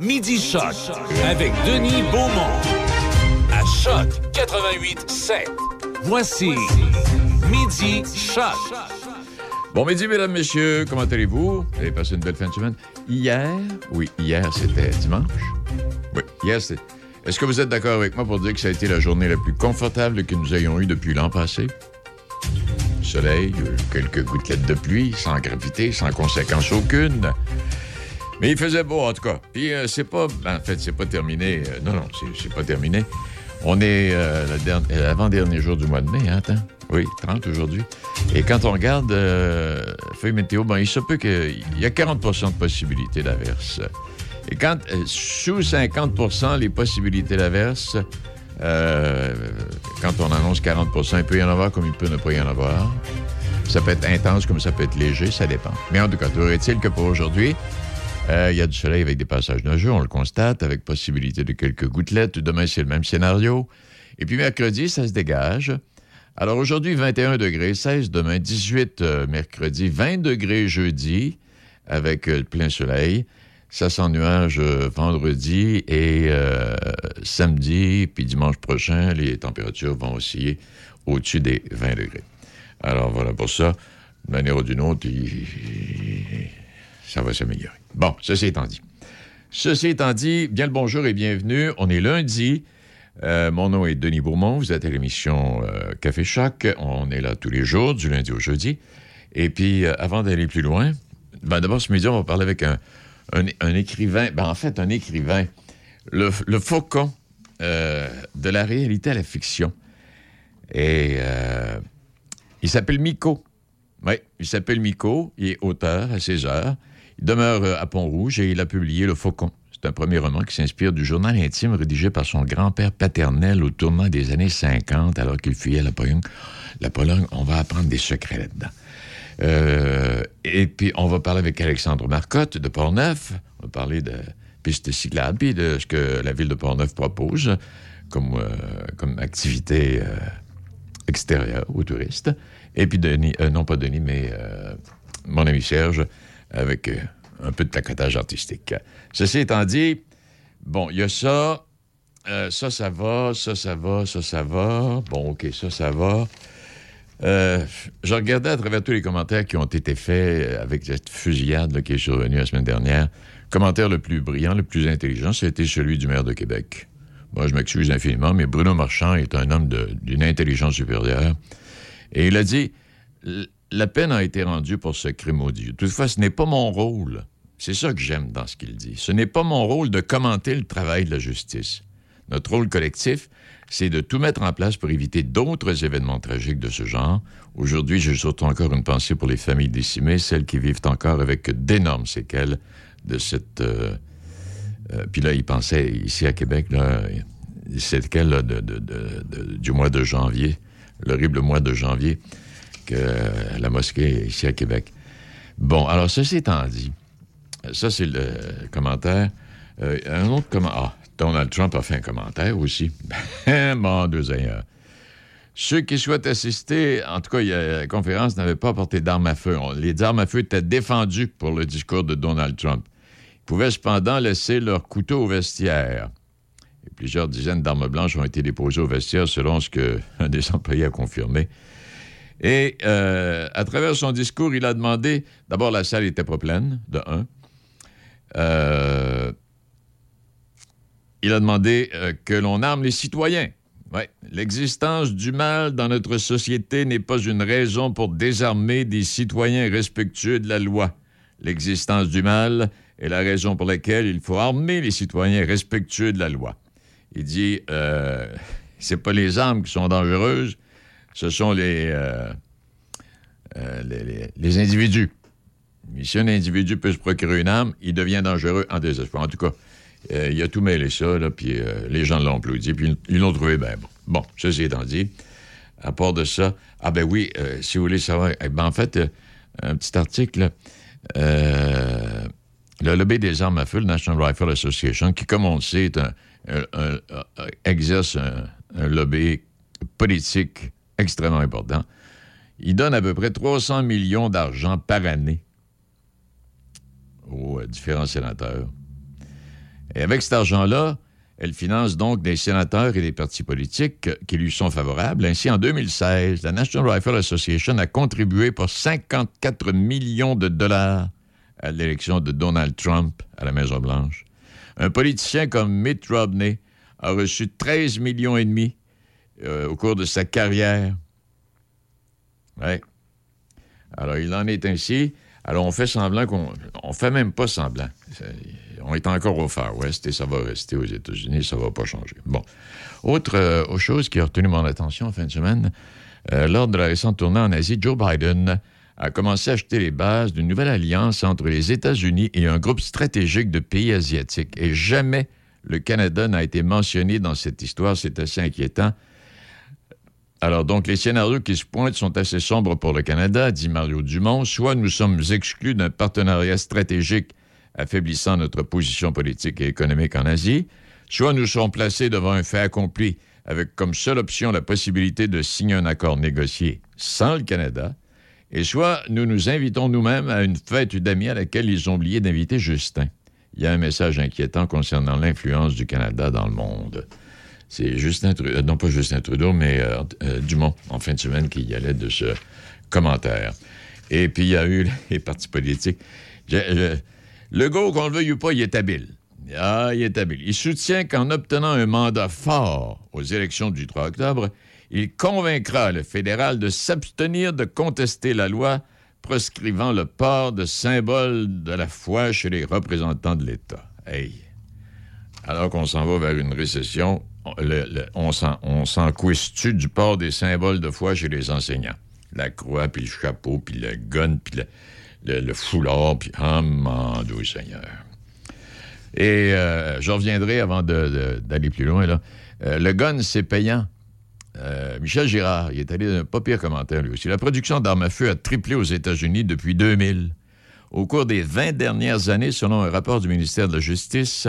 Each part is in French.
Midi Choc avec Denis Beaumont. À Choc 88 7. Voici Midi Choc. Bon midi, mesdames, messieurs, comment allez-vous? Vous avez passé une belle fin de semaine? Hier, oui, hier, c'était dimanche. Oui, hier, c'était... Est-ce que vous êtes d'accord avec moi pour dire que ça a été la journée la plus confortable que nous ayons eue depuis l'an passé? Soleil, quelques gouttelettes de pluie, sans gravité, sans conséquence aucune. Mais il faisait beau, en tout cas. Puis euh, c'est pas... en fait, c'est pas terminé. Euh, non, non, c'est, pas terminé. On est euh, l'avant-dernier jour du mois de mai, hein, attends. Oui, 30 aujourd'hui. Et quand on regarde feuille météo, ben, il se peut qu'il y a 40% de possibilités d'averse. Et quand, sous 50% les possibilités d'averse, quand on annonce 40% il peut y en avoir comme il peut ne pas y en avoir. Ça peut être intense comme ça peut être léger, ça dépend. Mais en tout cas, toujours est-il que pour aujourd'hui, euh, il y a du soleil avec des passages nuageux, on le constate, avec possibilité de quelques gouttelettes. Demain, c'est le même scénario. Et puis mercredi, ça se dégage. Alors aujourd'hui, 21 degrés, 16 demain, 18 euh, mercredi, 20 degrés jeudi, avec euh, plein soleil. Ça s'ennuage euh, vendredi et samedi, puis dimanche prochain, les températures vont osciller au-dessus des 20 degrés. Alors voilà pour ça. D'une manière ou d'une autre, ça va s'améliorer. Bon, ceci étant dit. Ceci étant dit, bien le bonjour et bienvenue. On est lundi. Euh, mon nom est Denis Beaumont. Vous êtes à l'émission euh, Café Choc. On est là tous les jours, du lundi au jeudi. Et puis, euh, avant d'aller plus loin, ben, d'abord, ce midi, on va parler avec un, écrivain. Ben, en fait, un écrivain. Le, faucon de la réalité à la fiction. Et il s'appelle Miko. Oui, il s'appelle Miko. Il est auteur à 16 heures. Il demeure euh, à Pont-Rouge et il a publié Le Faucon. C'est un premier roman qui s'inspire du journal intime rédigé par son grand-père paternel au tournant des années 50, alors qu'il fuyait la Pologne. La Pologne, on va apprendre des secrets là-dedans. Euh, et puis, on va parler avec Alexandre Marcotte de Portneuf. On va parler de pistes cyclables puis de ce que la ville de Portneuf propose comme, euh, comme activité extérieure aux touristes. Et puis, Denis, non pas Denis, mais mon ami Serge, avec euh, un peu de tacotage artistique. Ceci étant dit, bon, il y a ça. Euh, ça, ça va, ça, ça va, ça, ça va. Bon, OK, ça, ça va. Euh, je regardais à travers tous les commentaires qui ont été faits avec cette fusillade qui est survenue la semaine dernière. Le commentaire le plus brillant, le plus intelligent, c'était celui du maire de Québec. Moi, je m'excuse infiniment, mais Bruno Marchand est un homme d'une intelligence supérieure. Et il a dit La peine a été rendue pour ce crime odieux. Toutefois, ce n'est pas mon rôle. C'est ça que j'aime dans ce qu'il dit. Ce n'est pas mon rôle de commenter le travail de la justice. Notre rôle collectif, c'est de tout mettre en place pour éviter d'autres événements tragiques de ce genre. Aujourd'hui, j'ai surtout encore une pensée pour les familles décimées, celles qui vivent encore avec d'énormes séquelles de cette. euh, euh, puis là, il pensait ici à Québec, là, séquelles du mois de janvier, l'horrible mois de janvier, la mosquée ici à Québec. Bon, alors, ceci étant dit, ça, c'est le commentaire. Euh, un autre commentaire. Ah, Donald Trump a fait un commentaire aussi. bon, deux ailleurs. Ceux qui souhaitent assister, en tout cas, y a- la conférence n'avait pas porté d'armes à feu. Les armes à feu étaient défendues pour le discours de Donald Trump. Ils pouvaient cependant laisser leur couteau au vestiaire. Plusieurs dizaines d'armes blanches ont été déposées au vestiaire, selon ce que un des employés a confirmé. Et euh, à travers son discours, il a demandé, d'abord la salle était pas pleine, de un. Euh, il a demandé euh, que l'on arme les citoyens. L'existence du mal dans notre société n'est pas une raison pour désarmer des citoyens respectueux de la loi. L'existence du mal est la raison pour laquelle il faut armer les citoyens respectueux de la loi. Il dit, euh, c'est pas les armes qui sont dangereuses, ce sont les, euh, euh, individus. Si un individu peut se procurer une arme, il devient dangereux en désespoir. En tout cas, euh, il a tout mêlé ça, puis les gens l'ont applaudi, puis ils l'ont trouvé bien bon. Bon, ceci étant dit, à part de ça, ah ben oui, si vous voulez savoir, eh ben en fait, un petit article, le lobby des armes à feu, le National Rifle Association, qui, comme on le sait, est exerce un lobby politique extrêmement important, il donne à peu près 300 millions d'argent par année aux euh, différents sénateurs. Et avec cet argent-là, elle finance donc des sénateurs et des partis politiques qui lui sont favorables. Ainsi, en 2016, la National Rifle Association a contribué pour 54 millions de dollars à l'élection de Donald Trump à la Maison-Blanche. Un politicien comme Mitt Romney a reçu 13 millions et demi euh, au cours de sa carrière. Alors, il en est ainsi. Alors, on fait semblant qu'on. On fait même pas semblant. On est encore au Far West et ça va rester aux États-Unis, ça va pas changer. Bon. Autre, euh, chose qui a retenu mon attention en fin de semaine, euh, lors de la récente tournée en Asie, Joe Biden a commencé à acheter les bases d'une nouvelle alliance entre les États-Unis et un groupe stratégique de pays asiatiques. Et jamais le Canada n'a été mentionné dans cette histoire. C'est assez inquiétant. Alors, donc, les scénarios qui se pointent sont assez sombres pour le Canada, dit Mario Dumont. Soit nous sommes exclus d'un partenariat stratégique affaiblissant notre position politique et économique en Asie, soit nous sommes placés devant un fait accompli avec comme seule option la possibilité de signer un accord négocié sans le Canada, et soit nous nous invitons nous-mêmes à une fête d'amis à laquelle ils ont oublié d'inviter Justin. Il y a un message inquiétant concernant l'influence du Canada dans le monde. C'est Justin Trudeau, euh, non pas Justin Trudeau, mais euh, euh, Dumont, en fin de semaine, qui y allait de ce commentaire. Et puis, il y a eu les partis politiques. le go, qu'on le veuille ou pas, il est habile. Ah, il est habile. Il soutient qu'en obtenant un mandat fort aux élections du 3 octobre, il convaincra le fédéral de s'abstenir de contester la loi proscrivant le port de symboles de la foi chez les représentants de l'État. Hey! Alors qu'on s'en va vers une récession, on s'en tu du port des symboles de foi chez les enseignants? La croix, puis le chapeau, puis le gun, puis le, foulard, puis ah, mon Dieu Seigneur. Et euh, je reviendrai avant d'aller plus loin. Là. Euh, le gun, c'est payant. Euh, Michel Girard, il est allé d'un pas pire commentaire lui aussi. La production d'armes à feu a triplé aux États-Unis depuis 2000. Au cours des 20 dernières années, selon un rapport du ministère de la Justice,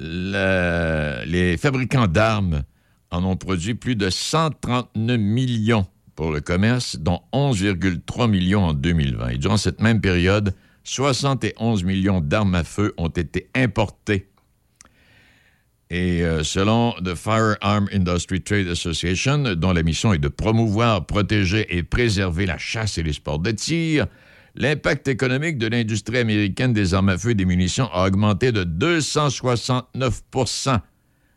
les fabricants d'armes en ont produit plus de 139 millions pour le commerce, dont 11,3 millions en 2020. Et durant cette même période, 71 millions d'armes à feu ont été importées. Et euh, selon The Firearm Industry Trade Association, dont la mission est de promouvoir, protéger et préserver la chasse et les sports de tir, l'impact économique de l'industrie américaine des armes à feu et des munitions a augmenté de 269%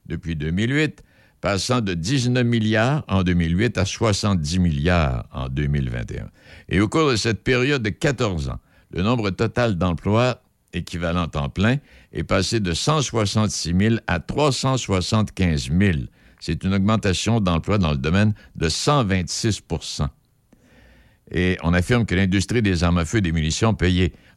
depuis 2008, passant de 19 milliards en 2008 à 70 milliards en 2021. Et au cours de cette période de 14 ans, le nombre total d'emplois équivalent temps plein est passé de 166 000 à 375 000. C'est une augmentation d'emplois dans le domaine de 126 et on affirme que l'industrie des armes à feu et des munitions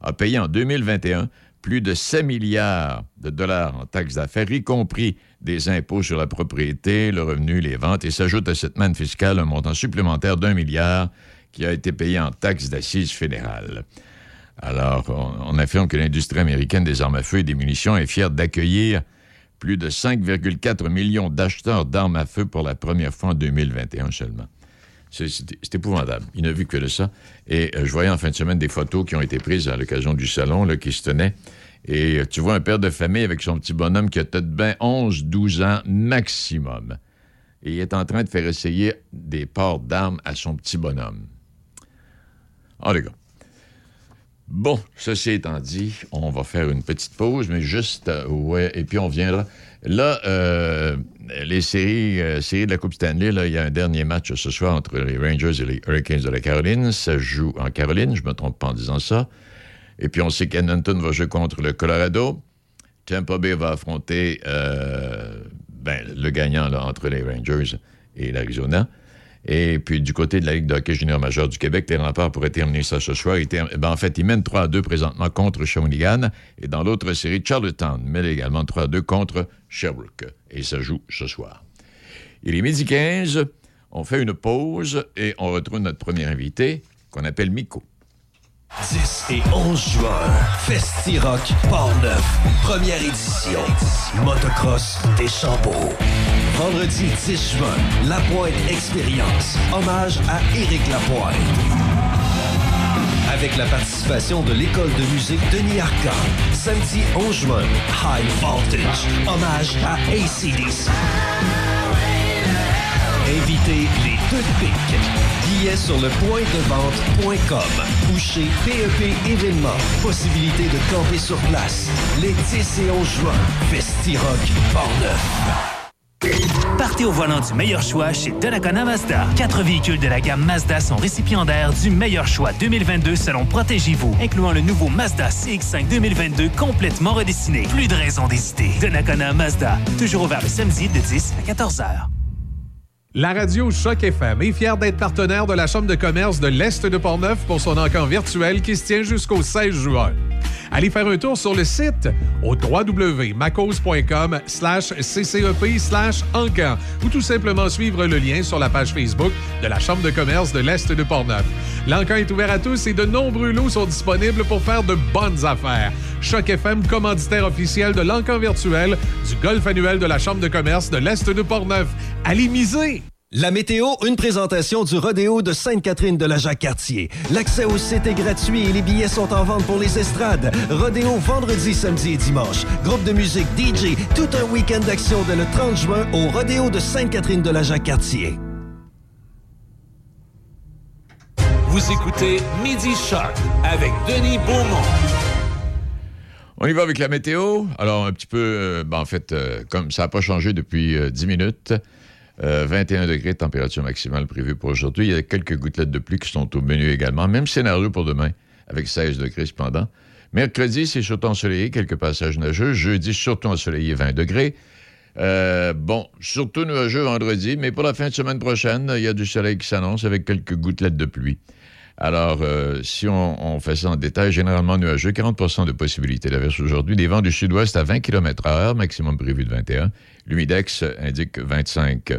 a payé en 2021 plus de 7 milliards de dollars en taxes d'affaires, y compris des impôts sur la propriété, le revenu, les ventes, et s'ajoute à cette manne fiscale un montant supplémentaire d'un milliard qui a été payé en taxes d'assises fédérales. Alors, on, affirme que l'industrie américaine des armes à feu et des munitions est fière d'accueillir plus de 5,4 millions d'acheteurs d'armes à feu pour la première fois en 2021 seulement. C'est épouvantable. Il n'a vu que de ça. Et euh, je voyais en fin de semaine des photos qui ont été prises à l'occasion du salon là, qui se tenait. Et euh, tu vois un père de famille avec son petit bonhomme qui a peut-être bien 11, 12 ans maximum. Et il est en train de faire essayer des ports d'armes à son petit bonhomme. Oh, les. Bon, ceci étant dit, on va faire une petite pause, mais juste, euh, ouais, et puis on viendra. Là, euh, les séries, euh, séries de la Coupe Stanley, là, il y a un dernier match ce soir entre les Rangers et les Hurricanes de la Caroline. Ça joue en Caroline, je me trompe pas en disant ça. Et puis on sait qu'Edmonton va jouer contre le Colorado. Tampa Bay va affronter ben, le gagnant là, entre les Rangers et l'Arizona. Et puis, du côté de la Ligue de hockey junior majeur du Québec, les remparts pourraient terminer ça ce soir. Ben, en fait, ils mènent 3 à 2 présentement contre Shawinigan. Et dans l'autre série, Charlottetown mène également 3 à 2 contre Sherbrooke. Et ça joue ce soir. Il est midi 15. On fait une pause et on retrouve notre premier invité qu'on appelle Miko. 10 et 11 juin, Festi-Rock Port-Neuf, première édition, motocross des Champeaux. Vendredi 10 juin, La Pointe Expérience, hommage à Éric Lapointe avec la participation de l'école de musique Denis Arcand. Samedi 11 juin, High Voltage, hommage à ACDC. Invitez les deux pics. Billets sur le point de vente.com ou chez PEP événements. Possibilité de camper sur place. Les 10 et 11 juin, Festi-Rock Portneuf. Partez au volant du meilleur choix chez Donnacona Mazda. Quatre véhicules de la gamme Mazda sont récipiendaires du meilleur choix 2022 selon Protégez-vous, incluant le nouveau Mazda CX-5 2022 complètement redessiné. Plus de raison d'hésiter. Donnacona Mazda, toujours ouvert le samedi de 10 à 14 heures. La radio Choc FM est fière d'être partenaire de la Chambre de commerce de l'Est de Portneuf pour son encamp virtuel qui se tient jusqu'au 16 juin. Allez faire un tour sur le site au www.macos.com slash ccep slash encan ou tout simplement suivre le lien sur la page Facebook de la Chambre de commerce de l'Est de Portneuf. L'encan est ouvert à tous et de nombreux lots sont disponibles pour faire de bonnes affaires. Choc FM, commanditaire officiel de l'encan virtuel du golf annuel de la Chambre de commerce de l'Est de Portneuf. Allez miser! La météo, une présentation du rodéo de Sainte-Catherine de la Jacques-Cartier. L'accès au site est gratuit et les billets sont en vente pour les estrades. Rodéo vendredi, samedi et dimanche. Groupe de musique DJ, tout un week-end d'action dès le 30 juin au rodéo de Sainte-Catherine de la Jacques-Cartier. Vous écoutez Midi Shark avec Denis Beaumont. On y va avec la météo. Alors, un petit peu, euh, ben, en fait, euh, comme ça n'a pas changé depuis euh, 10 minutes, euh, 21 degrés de température maximale prévue pour aujourd'hui. Il y a quelques gouttelettes de pluie qui sont au menu également. Même scénario pour demain, avec 16 degrés cependant. Mercredi, c'est surtout ensoleillé, quelques passages nuageux. Jeudi, surtout ensoleillé, 20 degrés. Euh, bon, surtout nuageux vendredi, mais pour la fin de semaine prochaine, il y a du soleil qui s'annonce avec quelques gouttelettes de pluie. Alors, euh, si on, fait ça en détail, généralement nuageux, 40% de possibilité d'averse aujourd'hui. Des vents du sud-ouest à 20 km h maximum prévu de 21. L'humidex indique 25.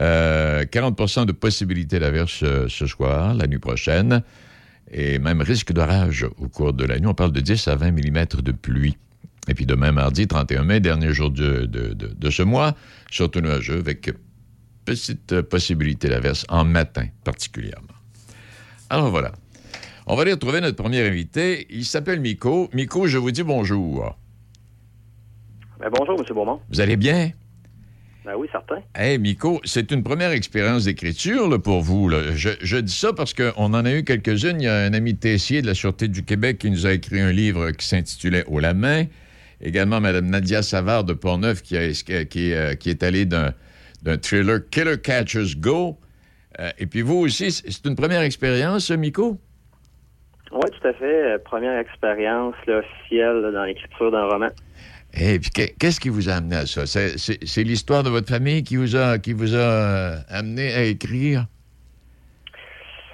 Euh, 40% de possibilité d'averse euh, ce soir, la nuit prochaine. Et même risque d'orage au cours de la nuit. On parle de 10 à 20 mm de pluie. Et puis demain, mardi, 31 mai, dernier jour de ce mois, surtout nuageux, avec petite possibilité d'averse en matin particulièrement. Alors voilà. On va aller retrouver notre premier invité. Il s'appelle Miko. Miko, je vous dis bonjour. Ben, bonjour, M. Beaumont. Vous allez bien? Ben oui, certain. Hey, Miko, c'est une première expérience d'écriture pour vous. là. Je, je dis ça parce qu'on en a eu quelques-unes. Il y a un ami Tessier de la Sûreté du Québec qui nous a écrit un livre qui s'intitulait Au la main. Également, Mme Nadia Savard de Portneuf qui, a- qui, euh, qui est allée d'un thriller Killer Catchers Go. Euh, et puis vous aussi, c'est une première expérience, Miko? Oui, tout à fait. Euh, Première expérience là, officielle là, dans l'écriture d'un roman. Et puis, que- qu'est-ce qui vous a amené à ça? C'est- l'histoire de votre famille qui vous a, qui vous a euh, amené à écrire?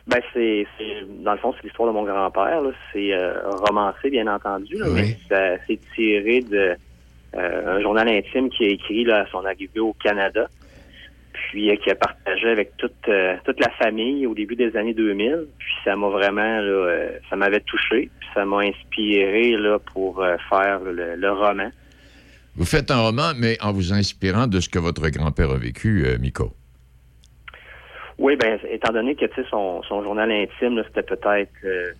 Ben, c'est, c'est- dans le fond, c'est l'histoire de mon grand-père. C'est euh, romancé, bien entendu, là, Oui. mais ça, c'est tiré de euh, un journal intime qui a écrit là, à son arrivée au Canada, puis euh, qui a partagé avec toute euh, toute la famille au début des années 2000. Puis ça m'a vraiment, là, euh, ça m'avait touché, puis ça m'a inspiré là pour faire le, le roman. Vous faites un roman, mais en vous inspirant de ce que votre grand-père a vécu, Miko. Oui, ben, étant donné que son, son journal intime, c'était peut-être euh,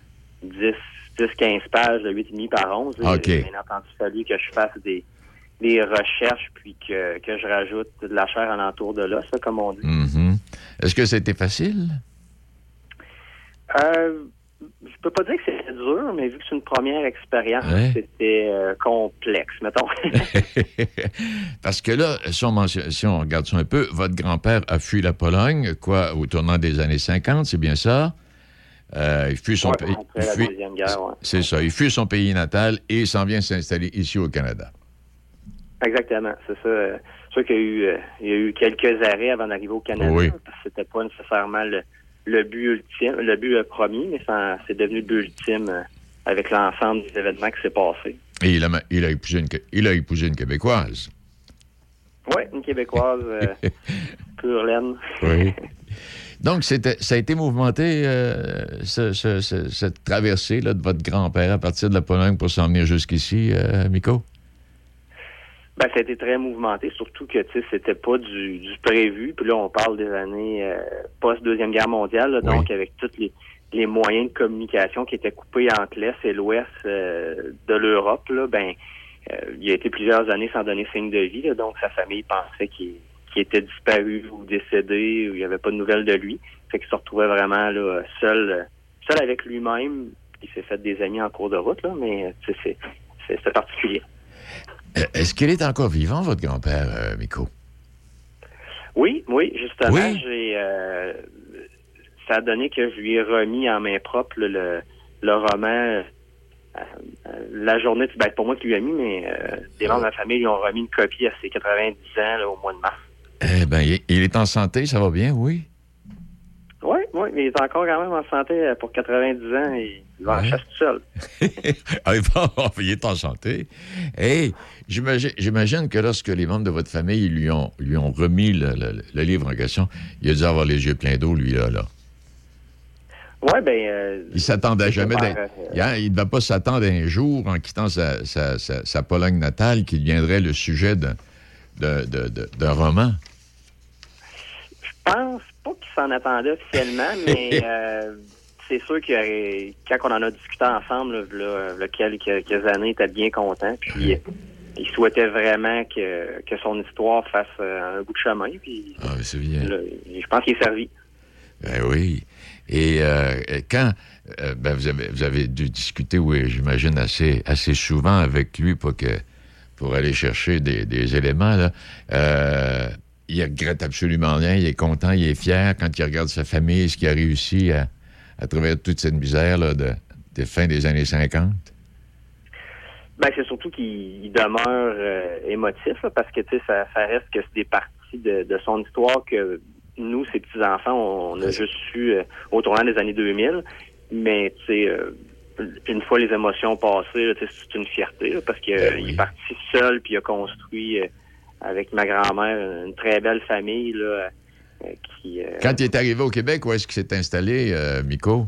10, 10, 15 pages de 8,5 par 11. là, OK. Il a bien entendu fallu que je fasse des, des recherches puis que, que je rajoute de la chair alentour de l'os, comme on dit. Mhm. Est-ce que c'était facile? Euh, je peux pas dire que c'était dur, mais vu que c'est une première expérience, Ouais. c'était euh, complexe, mettons. Parce que là, si on, mentionne- si on regarde ça un peu, votre grand-père a fui la Pologne, quoi, au tournant des années 50, c'est bien ça? Euh, il fuit son Ouais, pays. ouais. C'est ça. Il fuit son pays natal et s'en vient s'installer ici au Canada. Exactement, c'est ça. Euh, C'est sûr qu'il y a eu, euh, il y a eu quelques arrêts avant d'arriver au Canada, Oui. parce que c'était pas nécessairement le, le but ultime, le but euh, premier, mais ça- c'est devenu le but ultime euh, avec l'ensemble des événements qui s'est passé. Et il a, il a épousé, une, il a épousé une Québécoise. Oui, une Québécoise pure laine. Oui. Donc, c'était, ça a été mouvementé, ce- ce- ce- cette traversée là, de votre grand-père à partir de la Pologne pour s'en venir jusqu'ici, euh, Miko? Ben, ça a été très mouvementé, surtout que tu sais, c'était pas du, du prévu. Puis là, on parle des années euh, post-deuxième guerre mondiale, là, Oui. donc avec toutes les, les moyens de communication qui étaient coupés entre l'Est et l'Ouest euh, de l'Europe, là, ben, euh, il a été plusieurs années sans donner signe de vie. là, donc, sa famille pensait qu'il était disparu ou décédé, ou il n'y avait pas de nouvelles de lui. Fait qu'il se retrouvait vraiment là, seul, seul avec lui-même. Il s'est fait des amis en cours de route, là, mais c'est particulier. Euh, Est-ce qu'il est encore vivant, votre grand-père, euh, Miko? Oui, oui, justement, Oui. j'ai euh, ça a donné que je lui ai remis en main propre là, le, le roman euh, la journée, ben, pour moi qui lui ai mis, mais euh, des membres de ma famille lui ont remis une copie à ses 90 ans là, au mois de mars. Eh bien, il, il est en santé, ça va bien, oui? Oui, mais il est encore quand même en santé euh, pour 90 ans et il va en chasse tout seul. Ah, il va- est en santé. Hey, j'imagine que lorsque les membres de votre famille lui ont, lui ont remis le, le- le livre en question, il a dû avoir les yeux pleins d'eau, lui, là. là. Oui, ben. euh, Il s'attendait jamais. d'un- euh, il ne devait pas s'attendre un jour, en quittant sa, sa- sa- sa Pologne natale, qu'il deviendrait le sujet d'un de, de- de- d'un roman. Je pense pas qu'il s'en attendait officiellement, mais euh, c'est sûr que quand on en a discuté ensemble, là, là, quelques, quelques années, il était bien content. Puis il souhaitait vraiment que, que son histoire fasse euh, un bout de chemin. Puis Ah, mais c'est bien. là, je pense qu'il est servi. Ben oui. Et euh, quand euh, ben vous, avez, vous avez dû discuter, oui, j'imagine, assez, assez souvent avec lui pour, que, pour aller chercher des, des éléments. Là. Euh, il regrette absolument rien. Il est content, il est fier quand il regarde sa famille, ce qu'il a réussi à, à travers toute cette misère là, de, des fins des années 50. Ben, c'est surtout qu'il il demeure euh, émotif, là, parce que ça, ça reste que c'est des parties de, de son histoire que nous, ses petits-enfants, on, on a juste su euh, au tournant des années 2000. Mais tu sais, euh, une fois les émotions passées, c'est une fierté, là, parce qu'il Ben oui. est parti seul, puis il a construit euh, avec ma grand-mère une très belle famille là, euh, qui... euh, Quand il est arrivé au Québec, où est-ce qu'il s'est installé, euh, Miko?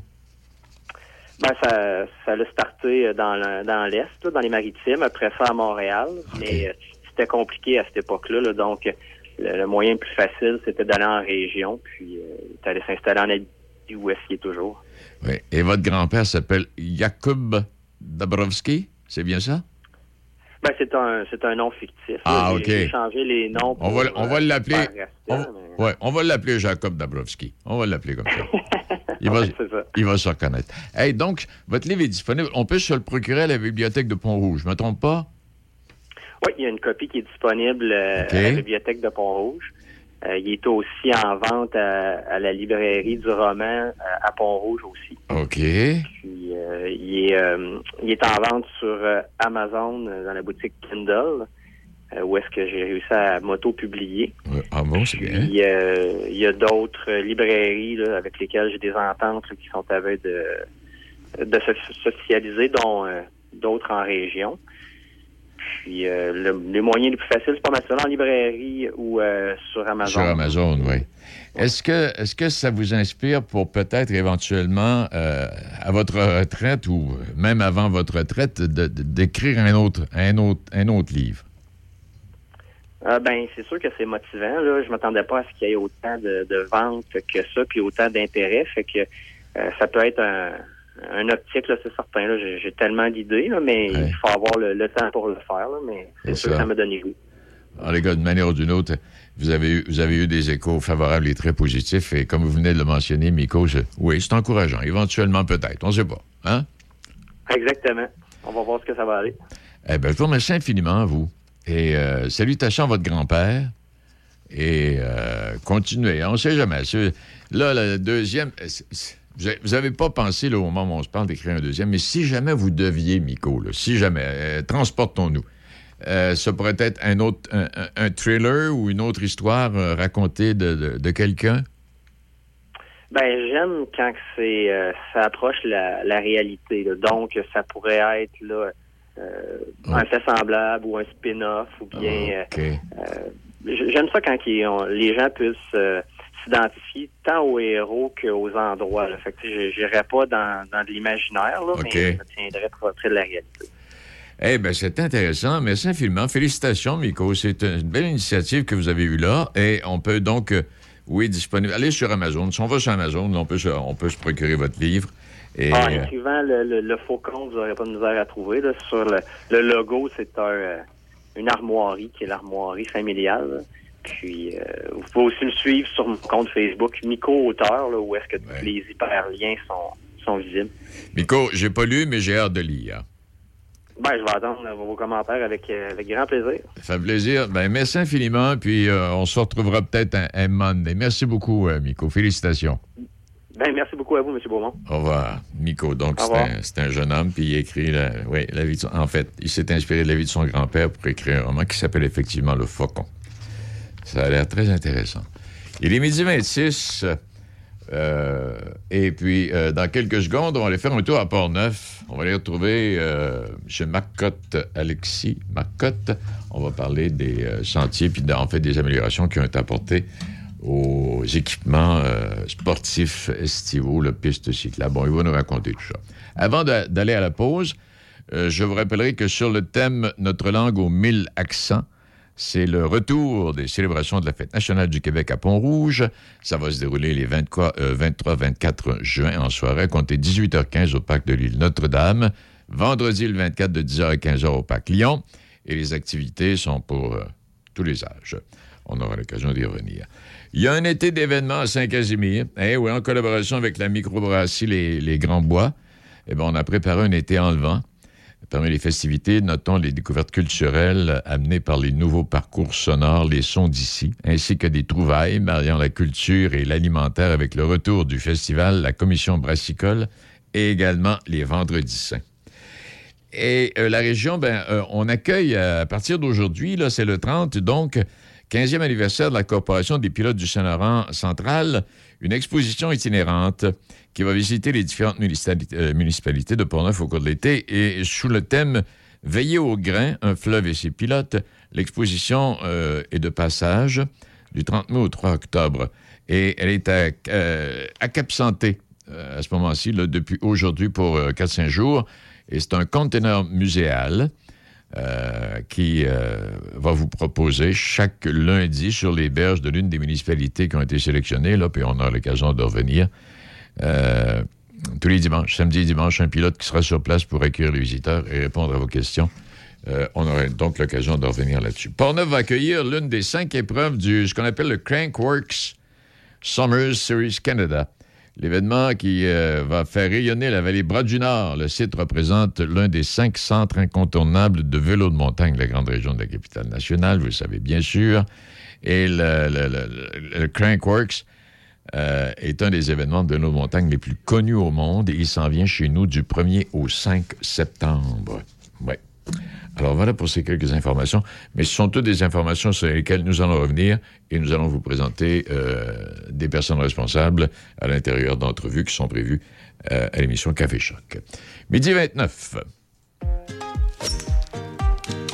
Ben, ça, ça l'a starté dans le- dans l'Est, là, dans les maritimes, après ça à Montréal. Mais c'était compliqué à cette époque-là. là. donc, le, le moyen le plus facile, c'était d'aller en région, puis euh, allé s'installer en Abitibi, où est-ce qu'il est toujours. Oui. Et votre grand-père s'appelle Jakub Dabrowski, c'est bien ça? Ben, c'est un c'est un nom fictif. Ah. OK. J'ai changé les noms. On va, on va euh, l'appeler. On, mais- ouais, on va l'appeler Jacob Dabrowski. On va l'appeler comme ça. Il va, Ouais, c'est ça. il va se reconnaître. Hey, donc, votre livre est disponible. On peut se le procurer à la bibliothèque de Pont-Rouge. Je me trompe pas? Oui, il y a une copie qui est disponible euh, à la bibliothèque de Pont-Rouge. Euh, il est aussi en vente à, à la librairie du roman euh, à Pont-Rouge aussi. OK. Puis euh, il, est, euh, il est en vente sur Amazon dans la boutique Kindle, où est-ce que j'ai réussi à m'auto-publier. Ouais. Ah bon, c'est bien. Puis il y a d'autres librairies là, avec lesquelles j'ai des ententes là, qui sont à de, de s'off- s'officialiser, dont d'autres en région. Puis euh, le, les moyens les plus faciles, c'est pas mal ça, en librairie ou euh, sur Amazon. Sur Amazon, oui. Est-ce que, est que ça vous inspire pour peut-être éventuellement, euh, à votre retraite ou même avant votre retraite, d'écrire un autre, un, autre, un autre livre? Ah, ben, c'est sûr que c'est motivant. Là. Je m'attendais pas à ce qu'il y ait autant de, de ventes que ça, puis autant d'intérêt. Fait que ça peut être un, un optique, là, c'est certain. Là. J'ai, tellement d'idées, là, mais Ouais. il faut avoir le, le temps pour le faire. Là, mais c'est sûr ça. que ça m'a donné goût. Alors, les gars, d'une manière ou d'une autre, vous avez, eu, vous avez eu des échos favorables et très positifs. Et comme vous venez de le mentionner, Miko, oui, c'est encourageant. Éventuellement, peut-être. On ne sait pas. Hein? Exactement. On va voir ce que ça va aller. Eh bien, je vous remercie infiniment, à vous. Et euh, salutations à votre grand-père. Et euh, continuez. On ne sait jamais. Là, le deuxième. Vous n'avez pas pensé, là, au moment où on se parle, d'écrire un deuxième, mais si jamais vous deviez, Miko, là, si jamais, euh, transportons-nous. Euh, ça pourrait être un autre un, thriller ou une autre histoire euh, racontée de, de- de quelqu'un? Ben j'aime quand c'est ça approche la, la réalité. là. Donc ça pourrait être là un fait semblable ou un spin-off ou bien j- j'aime ça quand ils ont- les gens puissent euh, tant aux héros qu'aux endroits. Là. Fait que pas dans, l'imaginaire, mais ça tiendrait très près de la réalité. Eh bien, c'est intéressant. Merci infiniment. Félicitations, Miko. C'est une belle initiative que vous avez eue là. Et on peut donc euh, Oui, disponible. Allez sur Amazon. Si on va sur Amazon, on peut, se- on peut se procurer votre livre. Et, En euh, écrivant le, le, le faucon, vous n'aurez pas de misère à trouver. là. Sur le, le logo, c'est un, euh, une armoirie qui est l'armoirie familiale. là. Puis, euh, vous pouvez aussi me suivre sur mon compte Facebook, Miko Auteur, là, où est-ce que Ouais. tous les hyperliens sont, sont visibles. Miko, j'ai pas lu, mais j'ai hâte de lire. Ben, je vais attendre vos commentaires avec, euh, avec grand plaisir. Ça fait plaisir. Ben, merci infiniment, puis euh, on se retrouvera peut-être un, un Monday. Merci beaucoup, Miko. Félicitations. Ben, merci beaucoup à vous, M. Beaumont. Au revoir. Miko, donc c'est un, un jeune homme, puis il écrit, la, oui, la vie de son- en fait, il s'est inspiré de la vie de son grand-père pour écrire un roman qui s'appelle effectivement Le Faucon. Ça a l'air très intéressant. Il est midi 26, euh, et puis euh, dans quelques secondes, on va aller faire un tour à Port-Neuf. On va aller retrouver euh, M. Marcotte, Alexis Marcotte. On va parler des euh, chantiers, puis en fait des améliorations qui ont été apportées aux équipements euh, sportifs estivaux, le piste cyclable. Bon, il va nous raconter tout ça. Avant d'aller à la pause, euh, je vous rappellerai que sur le thème Notre langue aux mille accents, c'est le retour des célébrations de la Fête nationale du Québec à Pont-Rouge. Ça va se dérouler les 23-24 juin en soirée, à compter 18h15 au parc de l'île Notre-Dame. Vendredi le 24 de 10h à 15h au parc Lyon. Et les activités sont pour euh, tous les âges. On aura l'occasion d'y revenir. Il y a un été d'événements à Saint-Casimir. Eh en collaboration avec la microbrasserie Les, les Grands Bois. Eh bien, on a préparé un été enlevant. Parmi les festivités, notons les découvertes culturelles amenées par les nouveaux parcours sonores Les Sons d'ici, ainsi que des trouvailles mariant la culture et l'alimentaire avec le retour du festival La Commission brassicole et également les Vendredis Saints. Et euh, la région, ben, euh, on accueille euh, à partir d'aujourd'hui, là, c'est le 30, donc 15e anniversaire de la Corporation des pilotes du Saint-Laurent central, une exposition itinérante qui va visiter les différentes municipalités, euh, municipalités de Portneuf au cours de l'été et sous le thème Veiller au grain, un fleuve et ses pilotes. L'exposition euh, est de passage du 30 mai au 3 octobre et elle est à, euh, à Cap-Santé euh, à ce moment-ci, depuis aujourd'hui pour euh, 4-5 jours. Et c'est un conteneur muséal qui va vous proposer chaque lundi sur les berges de l'une des municipalités qui ont été sélectionnées, là, puis on aura l'occasion de revenir. Euh, tous les dimanches, samedi et dimanche, un pilote qui sera sur place pour accueillir les visiteurs et répondre à vos questions. Euh, on aura donc l'occasion de revenir là-dessus. Portneuf va accueillir l'une des cinq épreuves du ce qu'on appelle le Crankworks Summers Series Canada. L'événement qui euh, va faire rayonner la vallée Bras du Nord. Le site représente l'un des cinq centres incontournables de vélo de montagne de la grande région de la capitale nationale, vous le savez bien sûr. Et le, le- le- le Crankworks euh, est un des événements de vélo de montagne les plus connus au monde et il s'en vient chez nous du 1er au 5 septembre. Ouais. Alors voilà pour ces quelques informations, mais ce sont toutes des informations sur lesquelles nous allons revenir et nous allons vous présenter euh, des personnes responsables à l'intérieur d'entrevues qui sont prévues euh, à l'émission Café Choc. Midi 29.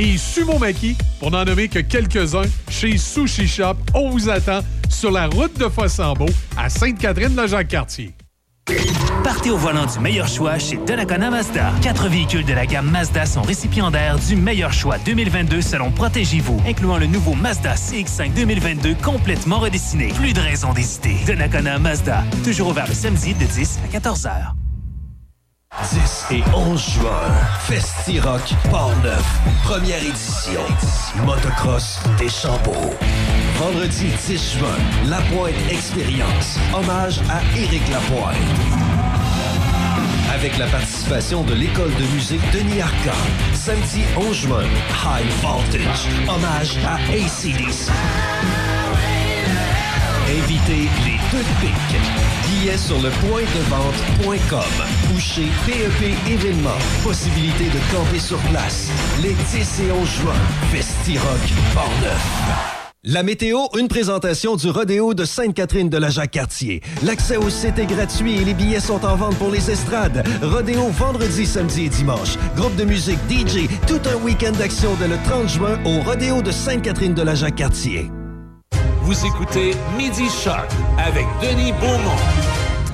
et sumo maki, pour n'en nommer que quelques-uns, chez Sushi Shop. On vous attend sur la route de Fossambeau à Sainte-Catherine-la-Jacques-Cartier. Partez au volant du meilleur choix chez Donnacona Mazda. Quatre véhicules de la gamme Mazda sont récipiendaires du meilleur choix 2022 selon Protégez-vous, incluant le nouveau Mazda CX-5 2022 complètement redessiné. Plus de raison d'hésiter. Donnacona Mazda, toujours ouvert le samedi de 10 à 14 heures. 10 et 11 juin, Festi-Rock Port-Neuf, première édition. Motocross des Chambeaux. Vendredi 10 juin, La Pointe Expérience. Hommage à Éric Lapointe. avec la participation de l'école de musique Denis Arcand. Samedi 11 juin, High Voltage, hommage à ACDC. Invitez les deux pics. Billets sur le point de vente.com ou chez PEP événements. Possibilité de camper sur place. Les 10 et 11 juin, Festi-Rock Portneuf. La météo, une présentation du rodéo de Sainte-Catherine de la Jacques-Cartier. L'accès au site est gratuit et les billets sont en vente pour les estrades. Rodéo vendredi, samedi et dimanche. Groupe de musique DJ, tout un week-end d'action dès le 30 juin au rodéo de Sainte-Catherine de la Jacques-Cartier. Vous écoutez Midi Shark avec Denis Beaumont.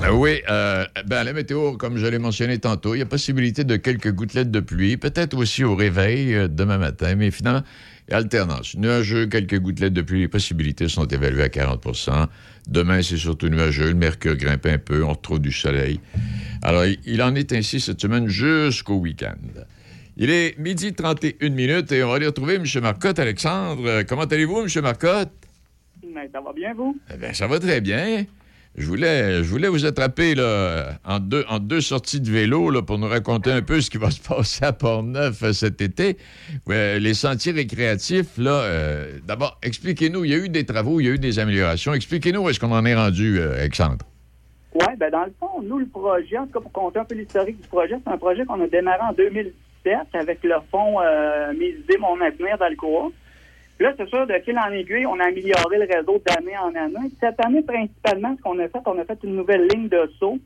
Euh, Oui, euh, ben, la météo, comme je l'ai mentionné tantôt, il y a possibilité de quelques gouttelettes de pluie, peut-être aussi au réveil euh, demain matin, mais finalement, alternance. Nuageux, quelques gouttelettes de pluie, les possibilités sont évaluées à 40% Demain, c'est surtout nuageux, le mercure grimpe un peu, on retrouve du soleil. Alors, il- en est ainsi cette semaine jusqu'au week-end. Il est midi 31 minutes et on va aller retrouver M. Marcotte. Alexandre, comment allez-vous, M. Marcotte? Mais ça va bien, vous? Eh bien, ça va très bien. Je voulais, je voulais vous attraper là, en, deux, en deux sorties de vélo là, pour nous raconter un peu ce qui va se passer à Port-Neuf euh, cet été. Les sentiers récréatifs, là, euh, d'abord, expliquez-nous, il y a eu des travaux, il y a eu des améliorations. Expliquez-nous où est-ce qu'on en est rendu, euh, Alexandre. Oui, ben dans le fond, nous, le projet, en tout cas pour compter un peu l'historique du projet, c'est un projet qu'on a démarré en 2017 avec le fonds Mes idées, mon avenir d'Alcoa. Là, c'est sûr, de fil en aiguille, on a amélioré le réseau d'année en année. Cette année, principalement, ce qu'on a fait, on a fait une nouvelle ligne de saut